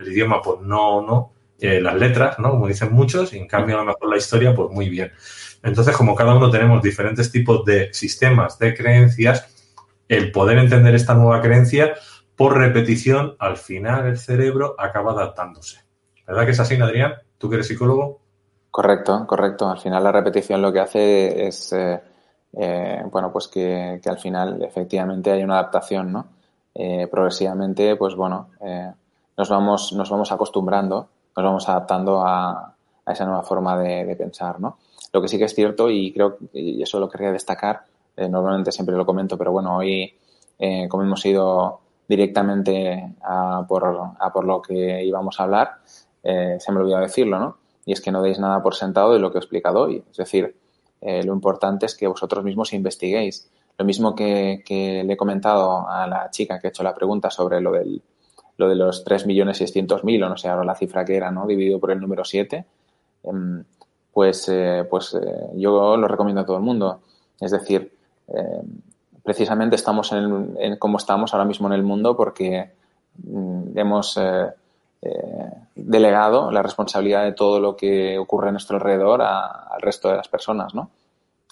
el idioma pues no, no, eh, las letras, ¿no? Como dicen muchos, y en cambio a lo mejor la historia, pues muy bien. Entonces, como cada uno tenemos diferentes tipos de sistemas de creencias, el poder entender esta nueva creencia, por repetición, al final el cerebro acaba adaptándose. ¿Verdad que es así, Adrián? ¿Tú que eres psicólogo? Correcto, correcto. Al final la repetición lo que hace es, eh, eh, bueno, pues que, al final efectivamente hay una adaptación, ¿no? progresivamente, pues bueno, nos, vamos, nos vamos acostumbrando nos vamos adaptando a, esa nueva forma de, pensar, ¿no? Lo que sí que es cierto, y creo y eso lo querría destacar, eh, normalmente siempre lo comento, pero bueno, hoy, eh, como hemos ido directamente a por, lo que íbamos a hablar, eh, se me olvidó decirlo, ¿no? Y es que no deis nada por sentado de lo que he explicado hoy. Es decir, lo importante es que vosotros mismos investiguéis. Lo mismo que, le he comentado a la chica que ha hecho la pregunta sobre lo del, lo de los 3.600.000 o no sé ahora la cifra que era, ¿no? Dividido por el número 7, em, pues, eh, pues eh, yo lo recomiendo a todo el mundo. Es decir, em, precisamente estamos en, como estamos ahora mismo en el mundo porque mm, hemos eh, delegado la responsabilidad de todo lo que ocurre a nuestro alrededor al resto de las personas, ¿no?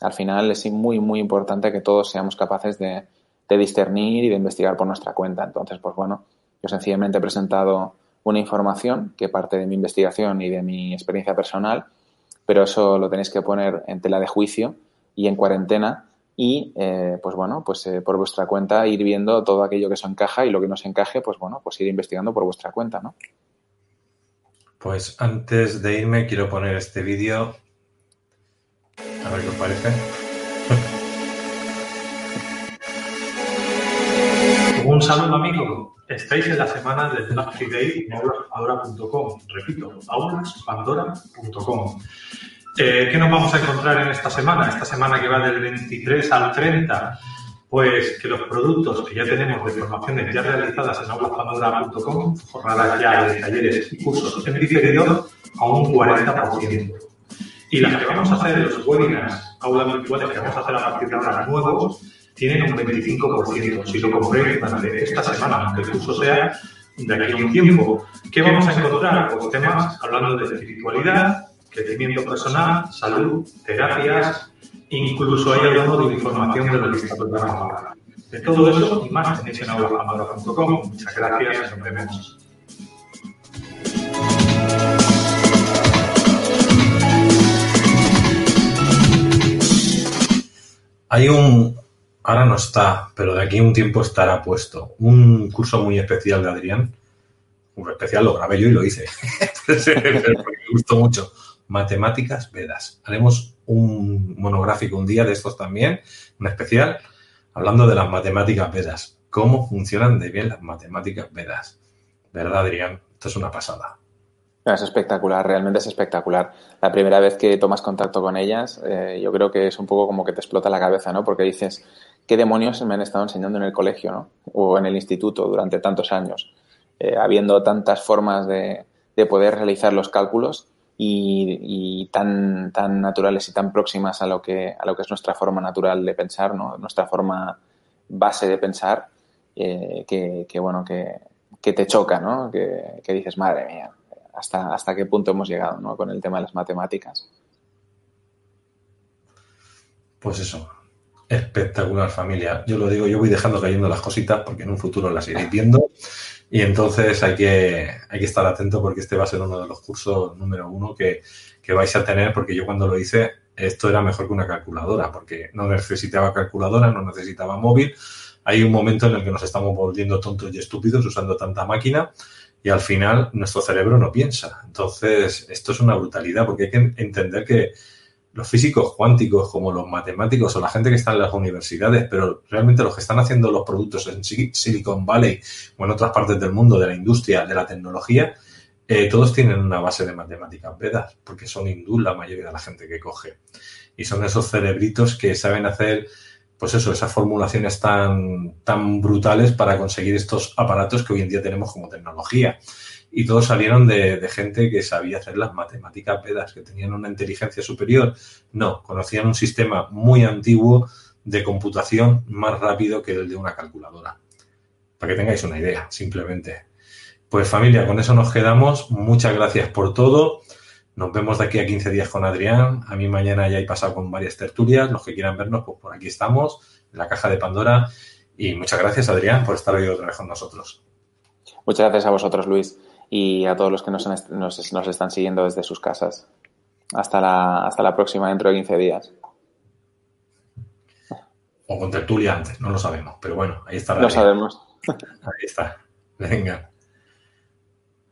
Al final es muy, muy importante que todos seamos capaces de, discernir y de investigar por nuestra cuenta. Entonces, pues bueno, yo sencillamente he presentado una información que parte de mi investigación y de mi experiencia personal, pero eso lo tenéis que poner en tela de juicio y en cuarentena y, eh, pues bueno, pues eh, por vuestra cuenta ir viendo todo aquello que os encaja y lo que no se encaje, pues bueno, pues ir investigando por vuestra cuenta, ¿no? Pues antes de irme quiero poner este vídeo. A ver qué os parece. Un saludo amigo. Estáis en la semana del Black Friday en aulaspandora.com. Repito, aulaspandora.com. Eh, ¿Qué nos vamos a encontrar en esta semana? Esta semana que va del 23 al 30, pues que los productos que ya tenemos de formaciones ya realizadas en aulaspandora.com, jornadas ya de talleres y cursos en diferido, a un 40%. Y las que vamos a hacer, los webinars, aulas virtuales que vamos a hacer a partir de ahora nuevos, tienen un 25%. Si lo compréis durante esta semana, aunque el curso sea de aquí a un tiempo, ¿qué vamos a encontrar? Pues temas hablando de espiritualidad, crecimiento personal, salud, terapias, incluso hay algo de información de lo que está ahora. De todo eso y más tenéis en aulapandora.com. Muchas gracias y nos vemos. Hay un, Ahora no está, pero de aquí a un tiempo estará puesto. Un curso muy especial de Adrián. Un especial lo grabé yo y lo hice. me gustó mucho. Matemáticas Vedas. Haremos un monográfico un día de estos también, un especial, hablando de las matemáticas Vedas. Cómo funcionan de bien las matemáticas Vedas. ¿Verdad, Adrián? Esto es una pasada. Es espectacular, realmente es espectacular. La primera vez que tomas contacto con ellas, eh, yo creo que es un poco como que te explota la cabeza, ¿no? Porque dices, qué demonios me han estado enseñando en el colegio ¿no? o en el instituto durante tantos años, eh, habiendo tantas formas de, poder realizar los cálculos y, tan, tan naturales y tan próximas a lo, que, a lo que es nuestra forma natural de pensar, ¿no? nuestra forma base de pensar, eh, que, bueno, que, te choca, ¿no? que, que dices, madre mía, hasta, hasta qué punto hemos llegado ¿no? con el tema de las matemáticas. Pues eso, espectacular familia. Yo lo digo, yo voy dejando cayendo las cositas porque en un futuro las iréis viendo y entonces hay que, hay que estar atento porque este va a ser uno de los cursos número uno que, que vais a tener porque yo cuando lo hice esto era mejor que una calculadora porque no necesitaba calculadora, no necesitaba móvil. Hay un momento en el que nos estamos volviendo tontos y estúpidos usando tanta máquina y al final nuestro cerebro no piensa. Entonces, esto es una brutalidad porque hay que entender que los físicos cuánticos, como los matemáticos o la gente que está en las universidades, pero realmente los que están haciendo los productos en Silicon Valley o en otras partes del mundo de la industria, de la tecnología, eh, todos tienen una base de matemáticas vedas, porque son hindú la mayoría de la gente que coge. Y son esos cerebritos que saben hacer, pues eso, esas formulaciones tan, tan brutales para conseguir estos aparatos que hoy en día tenemos como tecnología y todos salieron de, gente que sabía hacer las matemáticas vedas, que tenían una inteligencia superior. No, conocían un sistema muy antiguo de computación más rápido que el de una calculadora. Para que tengáis una idea, simplemente. Pues familia, con eso nos quedamos. Muchas gracias por todo. Nos vemos de aquí a 15 días con Adrián. A mí mañana ya he pasado con varias tertulias. Los que quieran vernos, pues por aquí estamos, en la caja de Pandora. Y muchas gracias, Adrián, por estar hoy otra vez con nosotros. Muchas gracias a vosotros, Luis y a todos los que nos, nos, nos están siguiendo desde sus casas. Hasta la, hasta la próxima, dentro de 15 días. O con tertulia antes, no lo sabemos, pero bueno, ahí está. Lo sabemos. Ahí está. Venga.